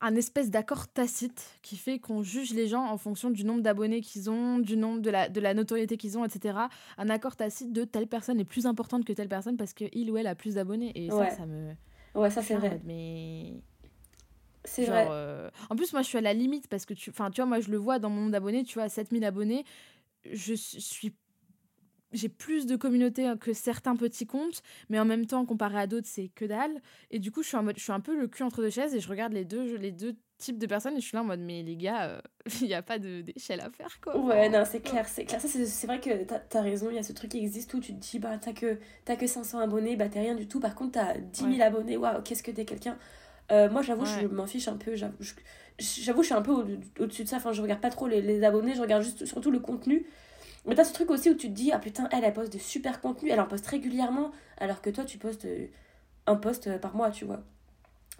un espèce d'accord tacite qui fait qu'on juge les gens en fonction du nombre d'abonnés qu'ils ont, du nombre de la, de la notoriété qu'ils ont, etc. Un accord tacite de telle personne est plus importante que telle personne parce qu'il ou elle a plus d'abonnés. Et ça, ça me. Ouais, ça c'est vrai. Mais. C'est vrai. Euh, en plus, moi je suis à la limite parce que tu, enfin, tu vois, moi je le vois dans mon nombre d'abonnés, tu vois, 7000 abonnés, je suis j'ai plus de communauté que certains petits comptes, mais en même temps, comparé à d'autres, c'est que dalle. Et du coup, je suis, en mode, je suis un peu le cul entre deux chaises et je regarde les deux, les deux types de personnes et je suis là en mode, mais les gars, il n'y a pas d'échelle à faire, quoi. Ouais, non, c'est clair, c'est clair. Ça, c'est vrai que t'as as raison, il y a ce truc qui existe où tu te dis, bah, t'as que, as que 500 abonnés, bah, t'es rien du tout. Par contre, t'as 10 000 abonnés, waouh, qu'est-ce que t'es quelqu'un? Euh, moi, j'avoue, je m'en fiche un peu. J'avoue, je, je suis un peu au-dessus de ça. Enfin, je regarde pas trop les, les abonnés, je regarde juste surtout le contenu. Mais t'as ce truc aussi où tu te dis, ah putain, elle, elle poste de super contenu, elle en poste régulièrement, alors que toi, tu postes euh, un post euh, par mois, tu vois.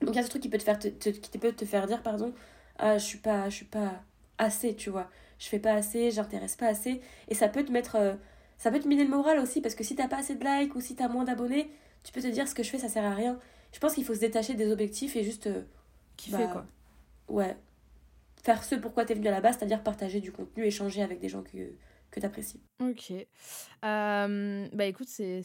Donc il y a ce truc qui peut te faire, te, qui peut te faire dire, pardon, ah, je suis pas, je suis pas assez, tu vois. Je fais pas assez, j'intéresse pas assez. Et ça peut te mettre, euh, ça peut te miner le moral aussi, parce que si t'as pas assez de likes ou si t'as moins d'abonnés, tu peux te dire, ce que je fais, ça sert à rien. Je pense qu'il faut se détacher des objectifs et juste... Kiffer, bah, quoi. Ouais. Faire ce pourquoi t'es venu à la base, c'est-à-dire partager du contenu, échanger avec des gens que que tu apprécies. Ok. Euh, bah écoute, c'est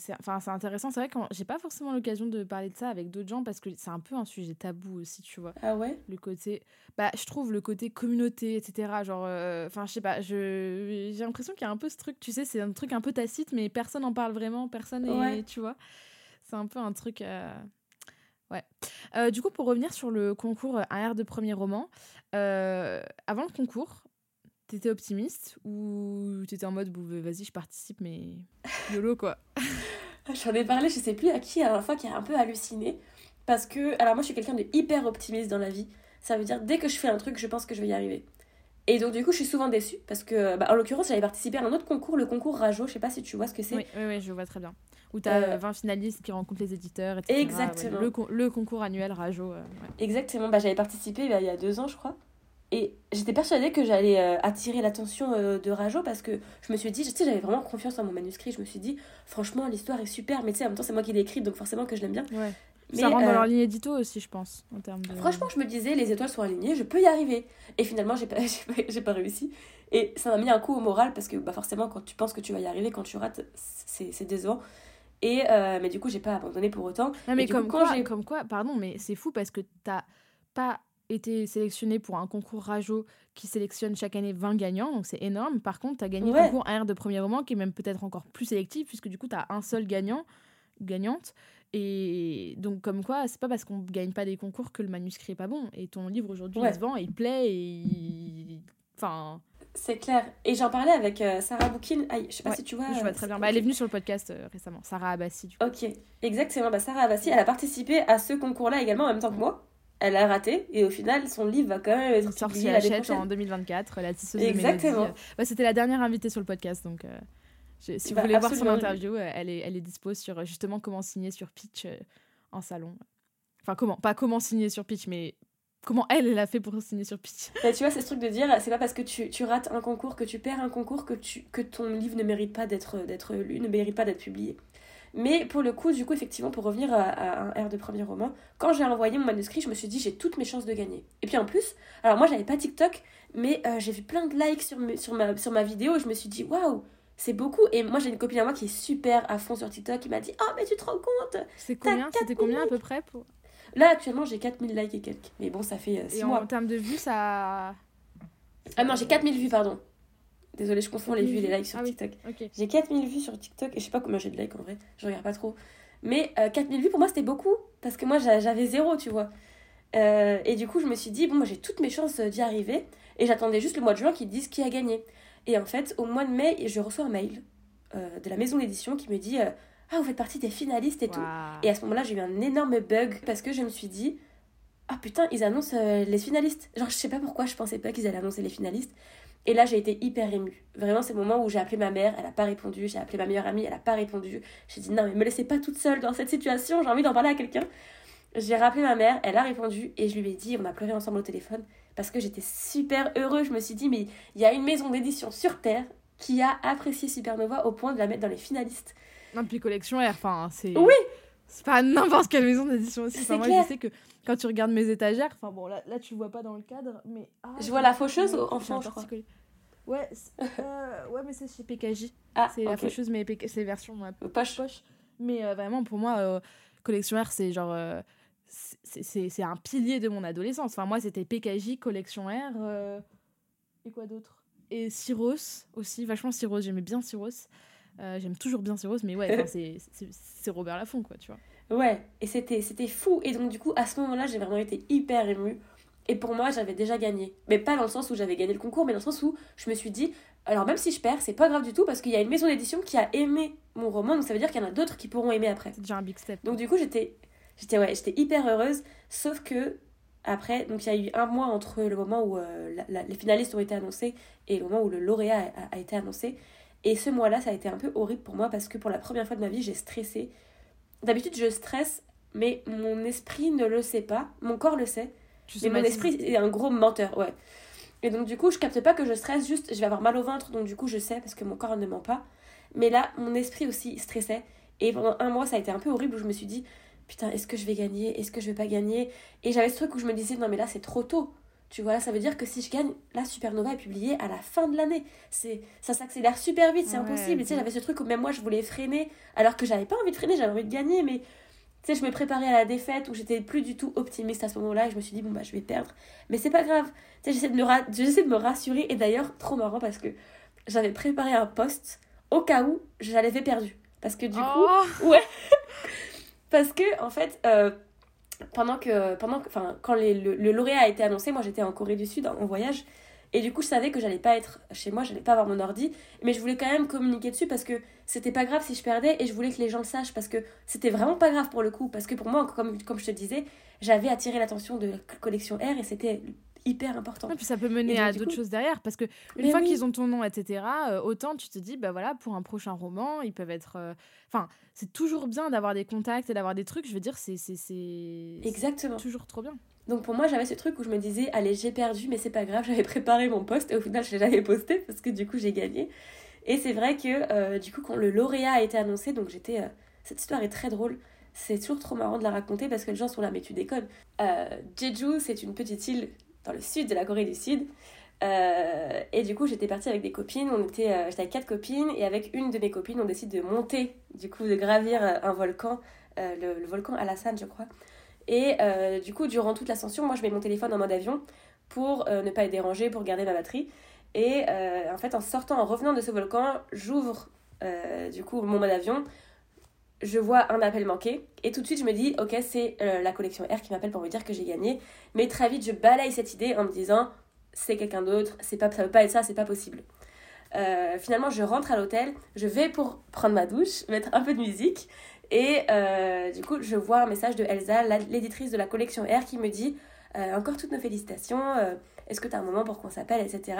intéressant. C'est vrai que j'ai pas forcément l'occasion de parler de ça avec d'autres gens parce que c'est un peu un sujet tabou aussi, tu vois. Ah ouais? Le côté. Bah, je trouve le côté communauté, etc. Genre, euh, enfin, je sais pas, j'ai l'impression qu'il y a un peu ce truc, tu sais, c'est un truc un peu tacite, mais personne n'en parle vraiment, personne, est, tu vois. C'est un peu un truc. Euh, ouais. du coup, pour revenir sur le concours Un air de premier roman, avant le concours, T'étais optimiste ou t'étais en mode vas-y je participe mais YOLO quoi. J'en ai parlé je sais plus à qui à la fois qui a un peu halluciné. Parce que alors moi je suis quelqu'un de hyper optimiste dans la vie. Ça veut dire dès que je fais un truc je pense que je vais y arriver. Et donc du coup je suis souvent déçue parce que bah, en l'occurrence j'avais participé à un autre concours le concours Rajo. Je sais pas si tu vois ce que c'est. Oui, oui, je vois très bien. Où tu as 20 finalistes qui rencontrent les éditeurs etc. exactement. le, le, concours annuel Rajo exactement. Bah, j'avais participé bah, il y a deux ans je crois Et j'étais persuadée que j'allais euh, attirer l'attention euh, de Rajo parce que je me suis dit, tu sais, j'avais vraiment confiance en mon manuscrit. Je me suis dit, franchement, l'histoire est super, mais tu sais, en même temps, c'est moi qui l'ai écrite, donc forcément que je l'aime bien. Ouais. Mais, ça rentre dans euh, leur ligne édito aussi, je pense, en termes de... Franchement, je me disais, les étoiles sont alignées, je peux y arriver. Et finalement, j'ai pas, j'ai pas, pas réussi. Et ça m'a mis un coup au moral parce que bah, forcément, quand tu penses que tu vas y arriver, quand tu rates, c'est, c'est décevant. Et, euh, mais du coup, j'ai pas abandonné pour autant. Non, mais comme, coup, quand quoi, comme quoi, pardon, mais c'est fou parce que t'as pas été sélectionné pour un concours Rajo qui sélectionne chaque année 20 gagnants, donc c'est énorme. Par contre, t'as gagné Ouais. le concours AR de premier roman qui est même peut-être encore plus sélectif puisque du coup, t'as un seul gagnant, gagnante. Et donc, comme quoi, c'est pas parce qu'on gagne pas des concours que le manuscrit est pas bon. Et ton livre aujourd'hui, Ouais. il se vend, il plaît et. il- Enfin, C'est clair. Et j'en parlais avec euh, Sarah Boukin. Aïe, je sais pas Ouais, si tu vois. je vois euh, très bien. Bah, elle est venue sur le podcast euh, récemment, Sarah Abbassi, du coup. Ok, exactement. Bah, Sarah Abbassi, elle a participé à ce concours-là également en même temps que moi. Elle a raté et au final, son livre va quand même être sort publié chez l'année Hachette prochaine. en 2024, la tisseuse Exactement. Bah, C'était la dernière invitée sur le podcast, donc euh, je- si vous Bah, voulez voir son interview, euh, elle est, elle est dispo sur euh, justement comment signer sur Pitch euh, en salon. Enfin, comment Pas comment signer sur Pitch, mais comment elle, elle a fait pour signer sur Pitch. Bah, tu vois, c'est ce truc de dire, c'est pas parce que tu, tu rates un concours, que tu perds un concours, que, tu, que ton livre ne mérite pas d'être d'être lu, ne mérite pas d'être publié. Mais pour le coup, du coup, effectivement, pour revenir à, à un R de premier roman, quand j'ai envoyé mon manuscrit, je me suis dit, j'ai toutes mes chances de gagner. Et puis en plus, alors moi, j'avais pas TikTok, mais euh, j'ai vu plein de likes sur, sur, ma, sur ma vidéo, et je me suis dit, waouh, c'est beaucoup. Et moi, j'ai une copine à moi qui est super à fond sur TikTok, qui m'a dit, oh, mais tu te rends compte? C'est combien? C'était combien à peu près pour... Là, actuellement, j'ai 4000 likes et quelques. Mais bon, ça fait 6 Et mois. en termes de vues, ça. Ah non, j'ai 4000 vues, pardon. Désolée, je confonds les 4000 vues et les likes sur Ah oui. TikTok. Ok. J'ai 4000 vues sur TikTok et je sais pas combien j'ai de likes en vrai, je regarde pas trop. Mais euh, 4000 vues pour moi c'était beaucoup parce que moi j'a- j'avais zéro, tu vois. Euh, et du coup, je me suis dit, bon, moi j'ai toutes mes chances euh, d'y arriver et j'attendais juste le mois de juin qu'ils disent qui a gagné. Et en fait, au mois de mai, je reçois un mail euh, de la maison d'édition qui me dit, ah, vous faites partie des finalistes et tout. Et à ce moment-là, j'ai eu un énorme bug parce que je me suis dit Ah putain, ils annoncent les finalistes. Genre, je sais pas pourquoi, je pensais pas qu'ils allaient annoncer les finalistes. Et là, j'ai été hyper émue. Vraiment, c'est le moment où j'ai appelé ma mère, elle a pas répondu. J'ai appelé ma meilleure amie, elle a pas répondu. J'ai dit Non, mais me laissez pas toute seule dans cette situation, j'ai envie d'en parler à quelqu'un. J'ai rappelé ma mère, elle a répondu et je lui ai dit On a pleuré ensemble au téléphone parce que j'étais super heureux. Je me suis dit Mais il y a une maison d'édition sur Terre qui a apprécié Supernova au point de la mettre dans les finalistes. Non, puis Collection R, enfin, c'est. Oui. C'est pas n'importe quelle maison d'édition aussi. Enfin, C'est moi, clair. je sais que quand tu regardes mes étagères, enfin bon, là, là tu le vois pas dans le cadre, mais. ah, Je vois la faucheuse un enfant, je crois. Ouais, euh, ouais, mais c'est chez PKJ. Ah, C'est la faucheuse, mais PK c'est version euh, Poche. poche. Mais euh, vraiment, pour moi, euh, Collection R, c'est genre. c'est- un pilier de mon adolescence. Enfin, moi, c'était PKJ, Collection R. euh, et quoi d'autre? Et Cyros aussi, vachement Cyros. J'aimais bien Cyros. Euh, J'aime toujours bien Cyros, mais ouais, c'est- Robert Laffont, quoi, tu vois. Ouais, et c'était fou. Et donc, du coup, à ce moment-là, j'ai vraiment été hyper émue. Et pour moi, j'avais déjà gagné. Mais pas dans le sens où j'avais gagné le concours, mais dans le sens où je me suis dit, alors même si je perds, c'est pas grave du tout parce qu'il y a une maison d'édition qui a aimé mon roman, donc ça veut dire qu'il y en a d'autres qui pourront aimer après. C'est déjà un big step. Donc du coup, j'étais j'étais ouais, j'étais hyper heureuse, sauf que après, donc il y a eu un mois entre le moment où euh, la- la- les finalistes ont été annoncés et le moment où le lauréat a, a été annoncé. Et ce mois-là, ça a été un peu horrible pour moi parce que pour la première fois de ma vie, j'ai stressé. D'habitude, je stresse, mais mon esprit ne le sait pas, mon corps le sait, Tu mais mon esprit est un gros menteur, ouais. Et donc du coup, je capte pas que je stresse, juste je vais avoir mal au ventre, donc du coup je sais parce que mon corps ne ment pas. Mais là, mon esprit aussi stressait. Et pendant un mois, ça a été un peu horrible où je me suis dit, putain, est-ce que je vais gagner? Est-ce que je vais pas gagner? Et j'avais ce truc où je me disais, non mais là c'est trop tôt. Tu vois, là, ça veut dire que si je gagne, la Supernova est publiée à la fin de l'année. C'est, ça s'accélère super vite, c'est Ouais, impossible. Tu sais, j'avais ce truc où même moi je voulais freiner, alors que j'avais pas envie de freiner, j'avais envie de gagner, mais tu sais, je me préparais à la défaite où j'étais plus du tout optimiste à ce moment-là et je me suis dit, bon bah je vais perdre. Mais c'est pas grave. Tu sais, j'essaie de, me ra- j'essaie de me rassurer et d'ailleurs, trop marrant parce que j'avais préparé un post au cas où j'allais perdu. Parce que du coup, Oh parce que en fait euh, pendant que pendant que enfin quand le, le lauréat a été annoncé moi j'étais en Corée du Sud en, en voyage. Et du coup je savais que j'allais pas être chez moi j'allais pas avoir mon ordi. Mais je voulais quand même communiquer dessus parce que c'était pas grave si je perdais et je voulais que les gens le sachent parce que c'était vraiment pas grave pour le coup. Parce que pour moi comme comme je te disais j'avais attiré l'attention de la collection R et c'était hyper important Et puis ça peut mener donc, à d'autres coup- choses derrière parce que une Mais fois oui. qu'ils ont ton nom, etc., euh, autant tu te dis, bah voilà, pour un prochain roman, ils peuvent être. euh, Enfin, c'est toujours bien d'avoir des contacts et d'avoir des trucs. Je veux dire, c'est exactement toujours trop bien. Donc pour moi, j'avais ce truc où je me disais, allez, j'ai perdu, mais c'est pas grave, j'avais préparé mon poste et au final, je l'ai jamais posté parce que du coup, j'ai gagné. Et c'est vrai que euh, du coup, quand le lauréat a été annoncé, donc j'étais. Euh, cette histoire est très drôle. C'est toujours trop marrant de la raconter parce que les gens sont là, mais tu déconnes. Euh, Jeju, c'est une petite île dans le sud de la Corée du Sud. et du coup, j'étais partie avec des copines. On était, j'étais avec quatre copines et avec une de mes copines, on décide de monter, du coup, de gravir un volcan, le, le, volcan Alassane, je crois. Et du coup, durant toute l'ascension, moi, je mets mon téléphone en mode avion pour ne pas être dérangée, pour garder ma batterie. Et euh, en fait, en sortant, en revenant de ce volcan, j'ouvre euh, du coup mon mode avion. Je vois un appel manqué et tout de suite je me dis ok c'est euh, la collection R qui m'appelle pour me dire que j'ai gagné. Mais très vite je balaye cette idée en me disant c'est quelqu'un d'autre c'est pas ça peut pas être ça c'est pas possible. Finalement je rentre à l'hôtel je vais pour prendre ma douche mettre un peu de musique et du coup je vois un message de Elsa l'éditrice de la collection R qui me dit encore toutes nos félicitations est-ce que tu as un moment pour qu'on s'appelle, etc.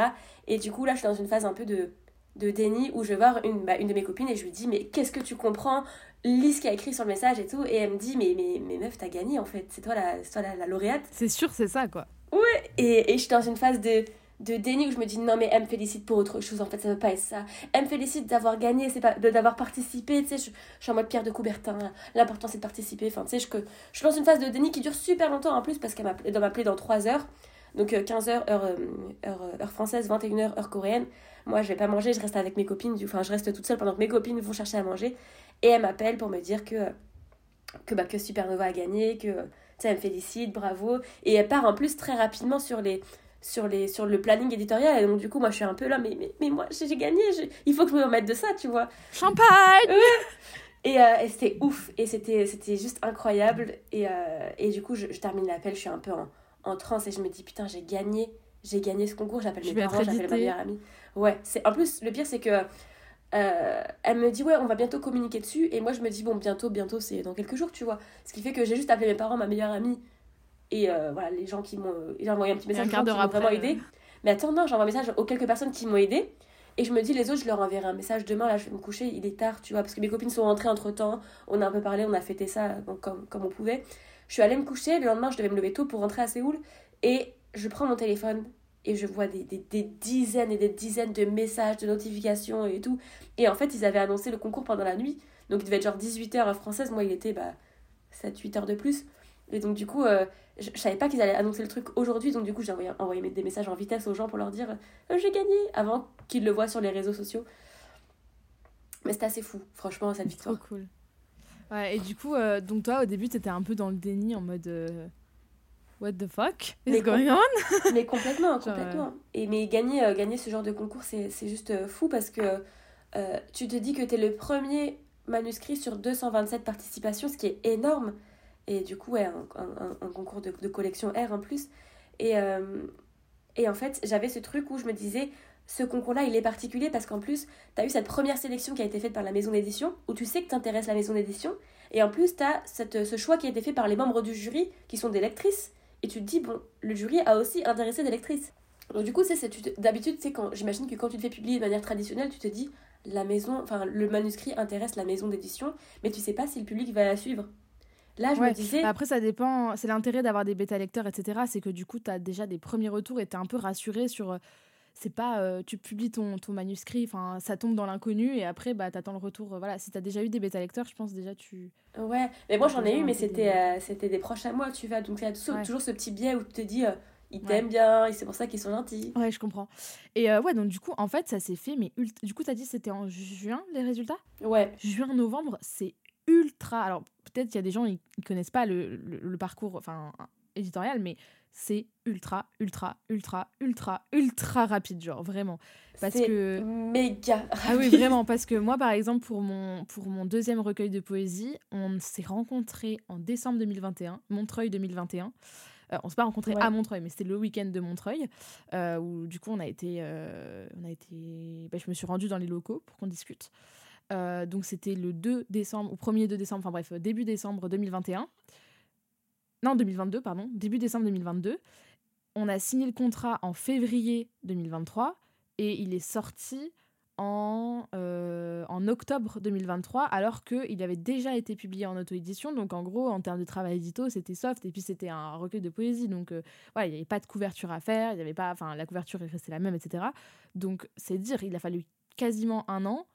Et du coup, là, je suis dans une phase un peu de, de déni où je vais voir une, bah, une de mes copines et je lui dis, mais qu'est-ce que tu comprends? Lis ce qu'il a écrit sur le message et tout. Et elle me dit, mais, mais, mais meuf, t'as gagné en fait. C'est toi la, toi la, lauréate. C'est sûr, c'est ça, quoi. Ouais. Et, et je suis dans une phase de de déni où je me dis non mais elle me félicite pour autre chose en fait ça veut pas être ça elle me félicite d'avoir gagné c'est pas d'avoir participé tu sais je, suis en mode Pierre de Coubertin l'important c'est de participer enfin tu sais je, je suis dans une phase de déni qui dure super longtemps en plus parce qu'elle doit m'appeler dans 3 heures donc 15h euh, heure, euh, heure, heure, française, 21h heure coréenne. Moi, je vais pas manger, je reste avec mes copines. Enfin, je reste toute seule pendant que mes copines vont chercher à manger. Et elle m'appelle pour me dire que, que, bah, que Supernova a gagné, que elle me félicite, bravo. Et elle part en plus très rapidement sur les, sur, les, sur le planning éditorial. Et donc, du coup, moi, je suis un peu là, mais, mais, mais moi, j'ai gagné. Il faut que je me remette de ça, tu vois. Champagne Et, et c'était ouf. Et c'était juste incroyable. Et, et du coup, je, je termine l'appel. Je suis un peu en, en transe et je me dis putain j'ai gagné j'ai gagné ce concours j'appelle mes parents j'appelle ma meilleure amie ouais c'est en plus le pire c'est que euh, elle me dit ouais on va bientôt communiquer dessus. Et moi je me dis bon bientôt bientôt c'est dans quelques jours tu vois. Ce qui fait que j'ai juste appelé mes parents ma meilleure amie et euh, voilà les gens qui m'ont j'ai envoyé un petit message qui m'ont vraiment aidé. Mais attends non j'envoie un message aux quelques personnes qui m'ont aidé. Et je me dis les autres je leur enverrai un message demain. Là je vais me coucher il est tard tu vois parce que mes copines sont rentrées entre temps on a un peu parlé on a fêté ça donc comme, comme on pouvait. Je suis allée me coucher, le lendemain je devais me lever tôt pour rentrer à Séoul. Et je prends mon téléphone et je vois des, des, dizaines et des dizaines de messages, de notifications et tout. Et en fait, ils avaient annoncé le concours pendant la nuit. Donc il devait être genre 18h française. Moi, il était bah, 7-8 heures de plus. Et donc du coup, euh, je, savais pas qu'ils allaient annoncer le truc aujourd'hui. Donc du coup, j'ai envoyé, envoyé, des messages en vitesse aux gens pour leur dire euh, j'ai gagné avant qu'ils le voient sur les réseaux sociaux. Mais c'était assez fou, franchement, cette victoire. Trop cool. Ouais, et du coup, euh, donc toi, au début, t'étais un peu dans le déni en mode What the fuck is going on? Mais complètement, complètement. Et mais gagner, euh, gagner ce genre de concours, c'est juste fou parce que tu te dis que t'es le premier manuscrit sur 227 participations, ce qui est énorme. Et du coup, ouais, un, un, un concours de, de, collection R en plus. Et, et en fait, j'avais ce truc où je me disais ce concours-là, il est particulier parce qu'en plus, tu as eu cette première sélection qui a été faite par la maison d'édition, où tu sais que t'intéresses la maison d'édition, et en plus, tu as ce choix qui a été fait par les membres du jury, qui sont des lectrices, et tu te dis, bon, le jury a aussi intéressé des lectrices. Donc du coup, c'est d'habitude, c'est quand j'imagine que quand tu te fais publier de manière traditionnelle, tu te dis, la maison, enfin, le manuscrit intéresse la maison d'édition, mais tu sais pas si le public va la suivre. Là, je me disais. Bah, après, ça dépend. C'est l'intérêt d'avoir des bêta lecteurs, etc. C'est que du coup, tu as déjà des premiers retours et tu es un peu rassuré sur euh, c'est pas euh, tu publies ton, ton manuscrit, enfin ça tombe dans l'inconnu et après bah t'attends le retour. Euh, voilà, si t'as déjà eu des bêta lecteurs, je pense déjà tu. Ouais, mais moi j'en ai eu, mais c'était euh, c'était des proches à moi, tu vois. Donc il y a toujours, ce petit biais où tu te dis ils t'aiment bien et c'est pour ça qu'ils sont gentils. Ouais, je comprends. Et ouais, donc du coup en fait ça s'est fait, mais du coup t'as dit c'était en juin les résultats? Ouais. Juin novembre, c'est ultra. Alors peut-être il y a des gens ils, connaissent pas le, le, le parcours enfin éditorial, mais c'est ultra, ultra, ultra, ultra, ultra rapide, genre vraiment. Parce que méga rapide. Ah oui, vraiment, parce que moi, par exemple, pour mon, pour mon deuxième recueil de poésie, on s'est rencontrés en décembre 2021, Montreuil 2021. Euh, on s'est pas rencontrés à Montreuil, mais c'était le week-end de Montreuil, euh, où du coup, on a été. Euh, on a été bah, je me suis rendue dans les locaux pour qu'on discute. donc, c'était le 2 décembre, ou 1er 2 décembre, enfin bref, début décembre 2021. Non, 2022, pardon, début décembre 2022. On a signé le contrat en février 2023 et il est sorti en, euh, en octobre 2023, alors qu'il avait déjà été publié en auto-édition. Donc, en gros, en termes de travail édito, c'était soft. Et puis, c'était un recueil de poésie. Donc, voilà, il n'y avait pas de couverture à faire. Il y avait pas, enfin, la couverture est restée la même, etc. Donc, c'est dire, il a fallu quasiment un an,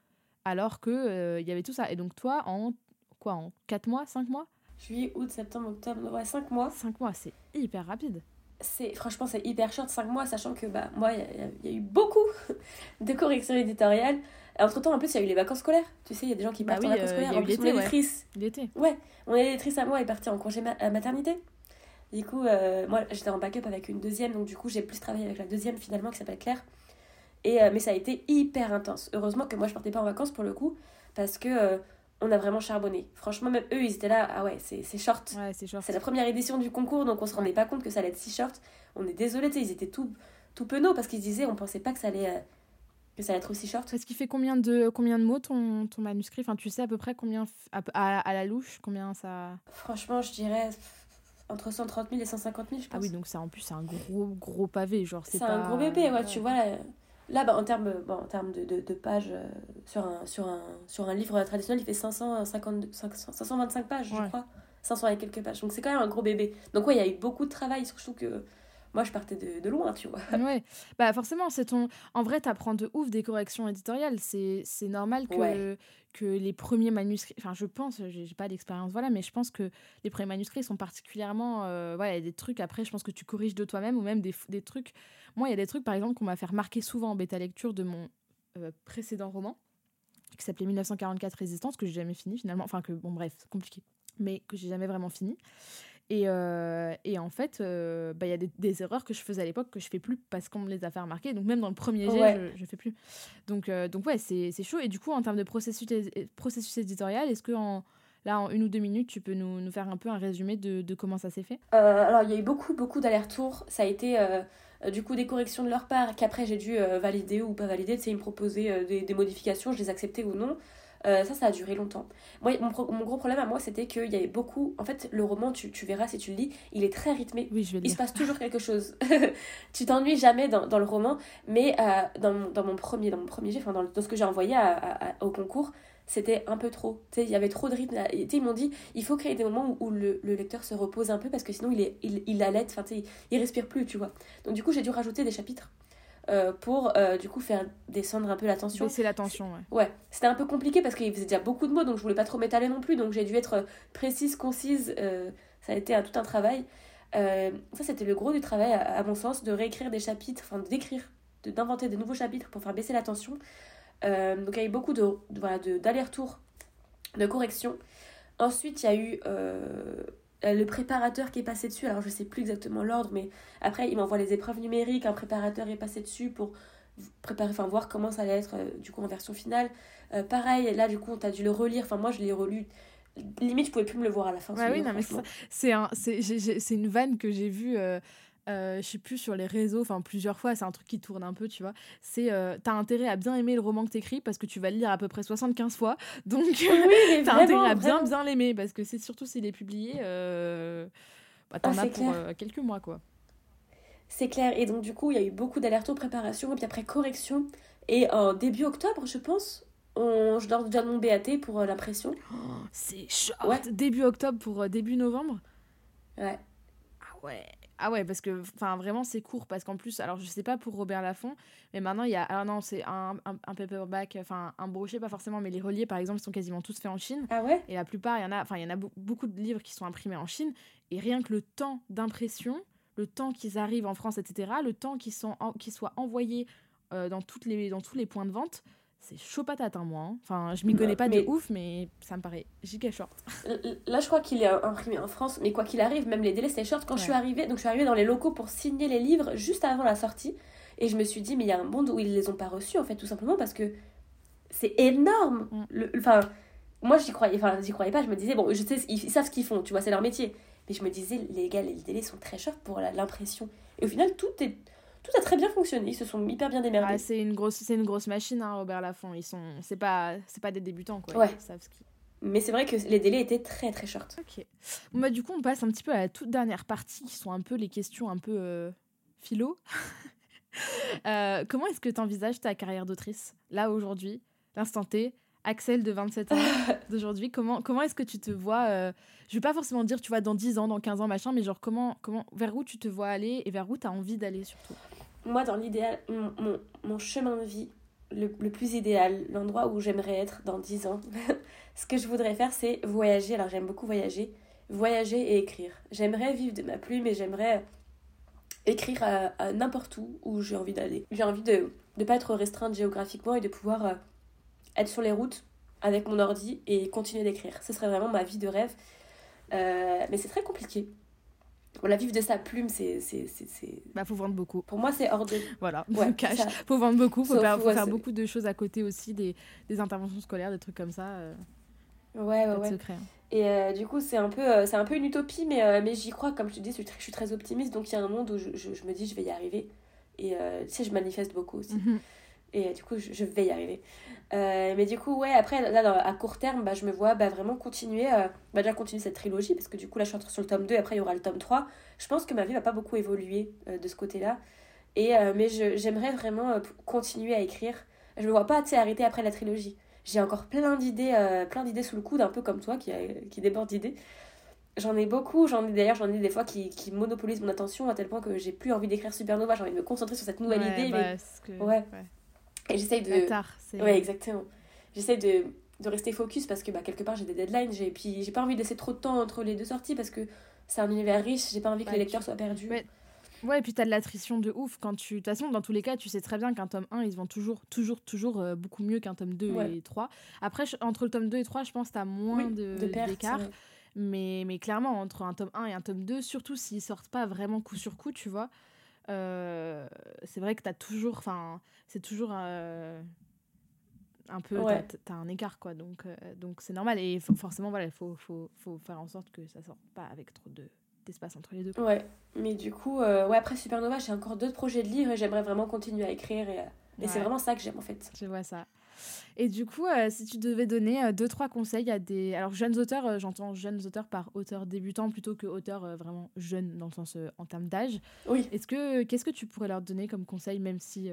alors que il y avait tout ça. Et donc, toi, en quoi, en 4 mois, 5 mois? Juillet, août, septembre, octobre, ouais, 5 mois. 5 mois, c'est hyper rapide. C'est franchement c'est hyper short 5 mois sachant que bah moi il y, a eu beaucoup de corrections éditoriales. Entre temps en plus il y a eu les vacances scolaires. Tu sais il y a des gens qui bah partent en vacances euh, scolaires en plus. Mon éditrice. L'été. Ouais mon éditrice à moi est partie en congé maternité. Du coup euh, moi j'étais en backup avec une deuxième donc du coup j'ai plus travaillé avec la deuxième finalement qui s'appelle Claire. Et euh, mais ça a été hyper intense. Heureusement que moi je partais pas en vacances pour le coup parce que on a vraiment charbonné. Franchement, même eux, ils étaient là, ah ouais, c'est short. Ouais, c'est short. C'est la première édition du concours, donc on se rendait pas compte que ça allait être si short. On est désolé, tu sais, ils étaient tout, tout penauds parce qu'ils disaient, on pensait pas que ça allait, euh, que ça allait être aussi short. Est-ce qu'il fait combien de, combien de mots ton, ton manuscrit? Enfin, tu sais à peu près combien, à, à, la louche, combien ça. Franchement, je dirais entre 130 000 et 150 000, je pense. Ah oui, donc ça en plus, c'est un gros, gros pavé, genre. C'est un gros bébé, ouais, tu vois. Là, bah, en termes bon, en termes de, de, de pages, euh, sur, un, sur, un, sur un livre traditionnel, il fait 550, 525 pages, je crois. 500 et quelques pages. Donc c'est quand même un gros bébé. Donc ouais, il y a eu beaucoup de travail, surtout que moi je partais de, de loin, tu vois. Ouais, bah forcément, c'est ton. En vrai, t'apprends de ouf des corrections éditoriales. C'est normal que, que les premiers manuscrits. Enfin, je pense, j'ai pas d'expérience, voilà, mais je pense que les premiers manuscrits sont particulièrement. Euh, voilà, il y a des trucs après, je pense que tu corriges de toi-même ou même des, des trucs. Moi, il y a des trucs, par exemple, qu'on m'a fait remarquer souvent en bêta lecture de mon euh, précédent roman, qui s'appelait 1944 Résistance, que j'ai jamais fini finalement. Enfin, que, bon, bref, compliqué, mais que j'ai jamais vraiment fini. Et, euh, et, en fait, euh, bah, il y a des, des, erreurs que je faisais à l'époque que je fais plus parce qu'on me les a fait remarquer. Donc même dans le premier jet, je, je fais plus. Donc, euh, donc ouais, c'est chaud. Et du coup, en termes de processus, processus éditorial, est-ce que en, là, en une ou deux minutes, tu peux nous, nous faire un peu un résumé de, de comment ça s'est fait? Alors, il y a eu beaucoup, beaucoup d'allers-retours. Ça a été du coup des corrections de leur part qu'après j'ai dû valider ou pas valider. Tu sais, ils me proposaient des, des, modifications, je les acceptais ou non. Euh, ça, ça a duré longtemps. Moi, mon, mon gros problème à moi, c'était qu'il y avait beaucoup. En fait, le roman, tu, tu, verras si tu le lis, il est très rythmé. Oui, je il se passe toujours quelque chose. tu t'ennuies jamais dans, dans, le roman, mais euh, dans, mon, dans, mon premier, dans mon premier jet, enfin, dans, dans ce que j'ai envoyé à, au concours, c'était un peu trop. Tu sais, il y avait trop de rythme. ils m'ont dit, il faut créer des moments où, le, le, lecteur se repose un peu parce que sinon il, est, il, il allait, enfin, tu sais, il respire plus, tu vois. Donc, du coup, j'ai dû rajouter des chapitres. Euh, pour euh, du coup faire descendre un peu la tension. C'est la tension, ouais. Ouais, c'était un peu compliqué parce qu'il faisait déjà beaucoup de mots donc je voulais pas trop m'étaler non plus donc j'ai dû être précise, concise. Euh, ça a été un, tout un travail. ça, c'était le gros du travail, à, mon sens, de réécrire des chapitres, enfin d'écrire, d'inventer des nouveaux chapitres pour faire baisser la tension. Donc il y a eu beaucoup de, voilà, d'aller-retour, de, de correction. Ensuite, il y a eu euh, le préparateur qui est passé dessus, alors je sais plus exactement l'ordre, mais après il m'envoie les épreuves numériques, un préparateur est passé dessus pour préparer, enfin voir comment ça allait être euh, du coup en version finale. Euh, pareil, là du coup on a dû le relire, enfin moi je l'ai relu, limite je pouvais plus me le voir à la fin. Ouais, oui, c'est un, c'est une vanne que j'ai vue euh, je sais plus sur les réseaux, enfin plusieurs fois, c'est un truc qui tourne un peu, tu vois. C'est euh, t'as intérêt à bien aimer le roman que t'écris parce que tu vas le lire à peu près 75 fois, donc oui, t'as intérêt à bien bien l'aimer parce que c'est surtout s'il est publié, euh, bah, t'en ah, as pour euh, quelques mois quoi. C'est clair, et donc du coup il y a eu beaucoup d'allers-retours, préparation et puis après correction. Et en début octobre, je pense, on, je donne déjà mon BAT pour l'impression. Oh, c'est short. Début octobre pour début novembre? Ouais. Ah ouais. Ah ouais, parce que enfin vraiment c'est court parce qu'en plus, alors je sais pas pour Robert Laffont, mais maintenant il y a alors non c'est un, un, paperback, enfin un brochet pas forcément, mais les reliés par exemple sont quasiment tous faits en Chine. Ah ouais? Et la plupart il y en a, enfin il y en a beaucoup de livres qui sont imprimés en Chine et rien que le temps d'impression, le temps qu'ils arrivent en France, etc., le temps qu'ils sont qu'ils soient envoyés euh, dans toutes les dans tous les points de vente, c'est chaud patate, hein, moi. Hein. Enfin, je m'y connais pas de ouf, mais ça me paraît giga short. Là, je crois qu'il est imprimé en France, mais quoi qu'il arrive, même les délais, c'est short. Quand je suis arrivée, donc je suis arrivée dans les locaux pour signer les livres juste avant la sortie, et je me suis dit, mais il y a un monde où ils les ont pas reçus, en fait, tout simplement parce que c'est énorme. Mm. Enfin, moi, j'y croyais, enfin, j'y croyais pas. Je me disais, bon, je sais, ils savent ce qu'ils font, tu vois, c'est leur métier. Mais je me disais, les gars, les délais sont très short pour l'impression. Et au final, tout est tout a très bien fonctionné. Ils se sont hyper bien démerdés. c'est une grosse, c'est une grosse machine, hein, Robert Laffont. Ils sont, c'est pas, c'est pas des débutants quoi. Ouais. Mais c'est vrai que les délais étaient très très short. Ok. Bon, bah, du coup, on passe un petit peu à la toute dernière partie, qui sont un peu les questions un peu euh, philo. euh, comment est-ce que tu envisages ta carrière d'autrice là aujourd'hui, l'instant T, Axel de 27 ans d'aujourd'hui, comment, comment est-ce que tu te vois euh, Je vais pas forcément dire, tu vois, dans 10 ans, dans 15 ans, machin, mais genre, comment, comment, vers où tu te vois aller et vers où tu as envie d'aller surtout? Moi, dans l'idéal, mon, mon, mon, chemin de vie, le, le plus idéal, l'endroit où j'aimerais être dans 10 ans, ce que je voudrais faire, c'est voyager. Alors, j'aime beaucoup voyager. Voyager et écrire. J'aimerais vivre de ma plume et j'aimerais écrire à, n'importe où où j'ai envie d'aller. J'ai envie de ne pas être restreinte géographiquement et de pouvoir euh, être sur les routes avec mon ordi et continuer d'écrire. Ce serait vraiment ma vie de rêve. Euh, mais c'est très compliqué. la vivre de sa plume, c'est. Bah, faut vendre beaucoup. Pour moi, c'est hors de. Voilà, ouais, cash. Faut vendre beaucoup, faut, faire, faut faire beaucoup de choses à côté aussi, des, des, interventions scolaires, des trucs comme ça. Euh. Ouais, ouais, ouais. Secret, hein. Et euh, du coup, c'est un, peu, c'est un peu une utopie, mais, mais j'y crois. Comme je te dis, je suis très optimiste, donc il y a un monde où je, je, me dis, je vais y arriver. Et tu sais, je manifeste beaucoup aussi. Mhm. Et du coup, je, je vais y arriver. Euh, mais du coup, ouais, après, là, à court terme, bah, je me vois bah, vraiment continuer, euh, bah, déjà continuer cette trilogie, parce que du coup, là, je suis sur le tome 2, après, il y aura le tome 3. Je pense que ma vie va pas beaucoup évoluer euh, de ce côté-là. Et, mais j'aimerais vraiment continuer à écrire. Je me vois pas, tu arrêter après la trilogie. J'ai encore plein d'idées, plein d'idées sous le coude, un peu comme toi, qui, qui déborde d'idées. J'en ai beaucoup, j'en ai d'ailleurs, j'en ai des fois qui, qui monopolisent mon attention à tel point que j'ai plus envie d'écrire Supernova, j'ai envie de me concentrer sur cette nouvelle idée. mais... ouais. Et j'essaye de. Ouais, exactement. J'essaie de, de, rester focus parce que bah, quelque part j'ai des deadlines. Et puis j'ai pas envie de laisser trop de temps entre les deux sorties parce que c'est un univers riche. J'ai pas envie que les lecteurs soient perdus. Ouais. Ouais, et puis t'as de l'attrition de ouf quand tu. De toute façon, dans tous les cas, tu sais très bien qu'un tome 1, ils se vend toujours, toujours, toujours euh, beaucoup mieux qu'un tome 2 et 3. Après, entre le tome 2 et 3, je pense que t'as moins de, d'écart. Mais, mais clairement, entre un tome 1 et un tome 2, surtout s'ils sortent pas vraiment coup sur coup, tu vois, c'est vrai que tu as toujours. Enfin, c'est toujours. Euh, un peu. Tu as, un écart, quoi. Donc, euh, donc c'est normal. Et forcément, voilà, il faut, faut, faut, faire en sorte que ça sorte pas avec trop de d'espace entre les deux. Ouais, mais du coup, ouais, après Supernova, j'ai encore d'autres projets de livres et j'aimerais vraiment continuer à écrire. Et, et c'est vraiment ça que j'aime en fait. Je vois ça. Et du coup, euh, si tu devais donner euh, deux, trois conseils à des. Alors, jeunes auteurs, euh, j'entends jeunes auteurs par auteurs débutants plutôt que auteurs vraiment jeunes dans le sens en termes d'âge. Oui. Est-ce que, qu'est-ce que tu pourrais leur donner comme conseil, même si.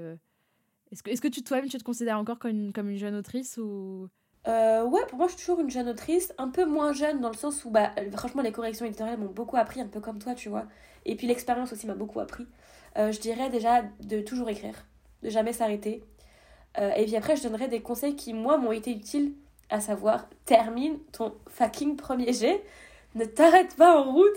Est-ce que, est-ce que tu, toi-même, tu te considères encore comme une, comme une jeune autrice ou? ouais, pour moi, je suis toujours une jeune autrice, un peu moins jeune dans le sens où, bah, franchement, les corrections éditoriales m'ont beaucoup appris, un peu comme toi, tu vois. Et puis l'expérience aussi m'a beaucoup appris. je dirais déjà de toujours écrire, de jamais s'arrêter, euh, et puis après, je donnerai des conseils qui, moi, m'ont été utiles, à savoir, termine ton fucking premier jet, ne t'arrête pas en route,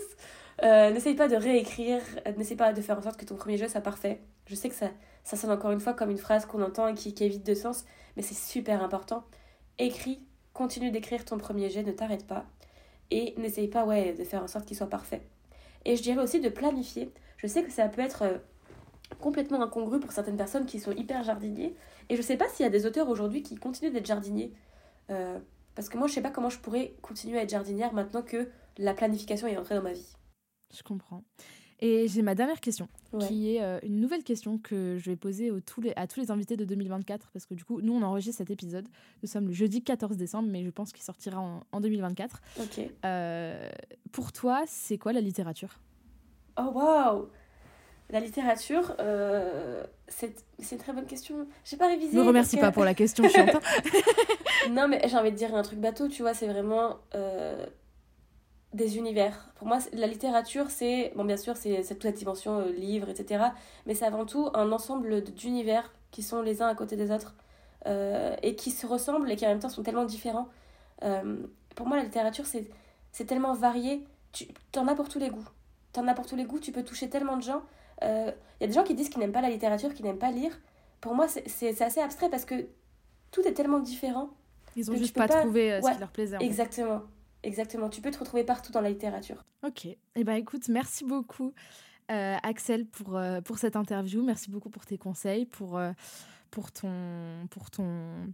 euh, n'essaye pas de réécrire, euh, n'essaye pas de faire en sorte que ton premier jet soit parfait. Je sais que ça, ça sonne encore une fois comme une phrase qu'on entend et qui, qui évite de sens, mais c'est super important. Écris, continue d'écrire ton premier jet, ne t'arrête pas. Et n'essaye pas ouais, de faire en sorte qu'il soit parfait. Et je dirais aussi de planifier. Je sais que ça peut être complètement incongru pour certaines personnes qui sont hyper jardiniers. Et je sais pas s'il y a des auteurs aujourd'hui qui continuent d'être jardiniers. Euh, parce que moi, je sais pas comment je pourrais continuer à être jardinière maintenant que la planification est entrée dans ma vie. Je comprends. Et j'ai ma dernière question, qui est euh, une nouvelle question que je vais poser aux, tous les, à tous les invités de 2024, parce que du coup, nous, on enregistre cet épisode. Nous sommes le jeudi 14 décembre, mais je pense qu'il sortira en, en 2024. Ok. Euh, pour toi, c'est quoi la littérature? Oh, waouh la littérature, euh, c'est une très bonne question. J'ai pas révisé. Ne remercie pas pour la question chiante. non, mais j'ai envie de dire un truc bateau, tu vois, c'est vraiment euh, des univers. Pour moi, la littérature, c'est. Bon, bien sûr, c'est toute la dimension euh, livre, etc. Mais c'est avant tout un ensemble d'univers qui sont les uns à côté des autres et qui se ressemblent et qui en même temps sont tellement différents. pour moi, la littérature, c'est tellement varié. Tu en as pour tous les goûts. Tu en as pour tous les goûts, tu peux toucher tellement de gens. Il euh, y a des gens qui disent qu'ils n'aiment pas la littérature, qu'ils n'aiment pas lire. Pour moi, c'est assez abstrait parce que tout est tellement différent. Ils ont juste pas, trouvé euh, ce qui leur plaisait. exactement. Exactement. Tu peux te retrouver partout dans la littérature. Ok. et eh ben, écoute, merci beaucoup, euh, Axel, pour, pour cette interview. Merci beaucoup pour tes conseils, pour, pour ton. Pour ton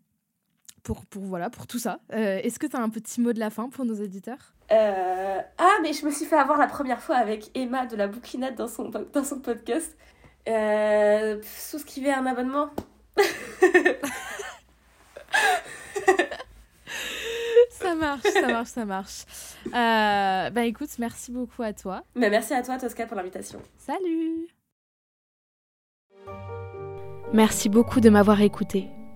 pour, pour, voilà, pour tout ça. Est-ce que tu as un petit mot de la fin pour nos éditeurs? Euh, ah, mais je me suis fait avoir la première fois avec Emma de la bouquinette dans son, dans son podcast. Euh, souscrivez à un abonnement. ça marche, ça marche, ça marche. Euh, bah écoute, merci beaucoup à toi. Mais merci à toi, Tosca, pour l'invitation. Salut Merci beaucoup de m'avoir écouté.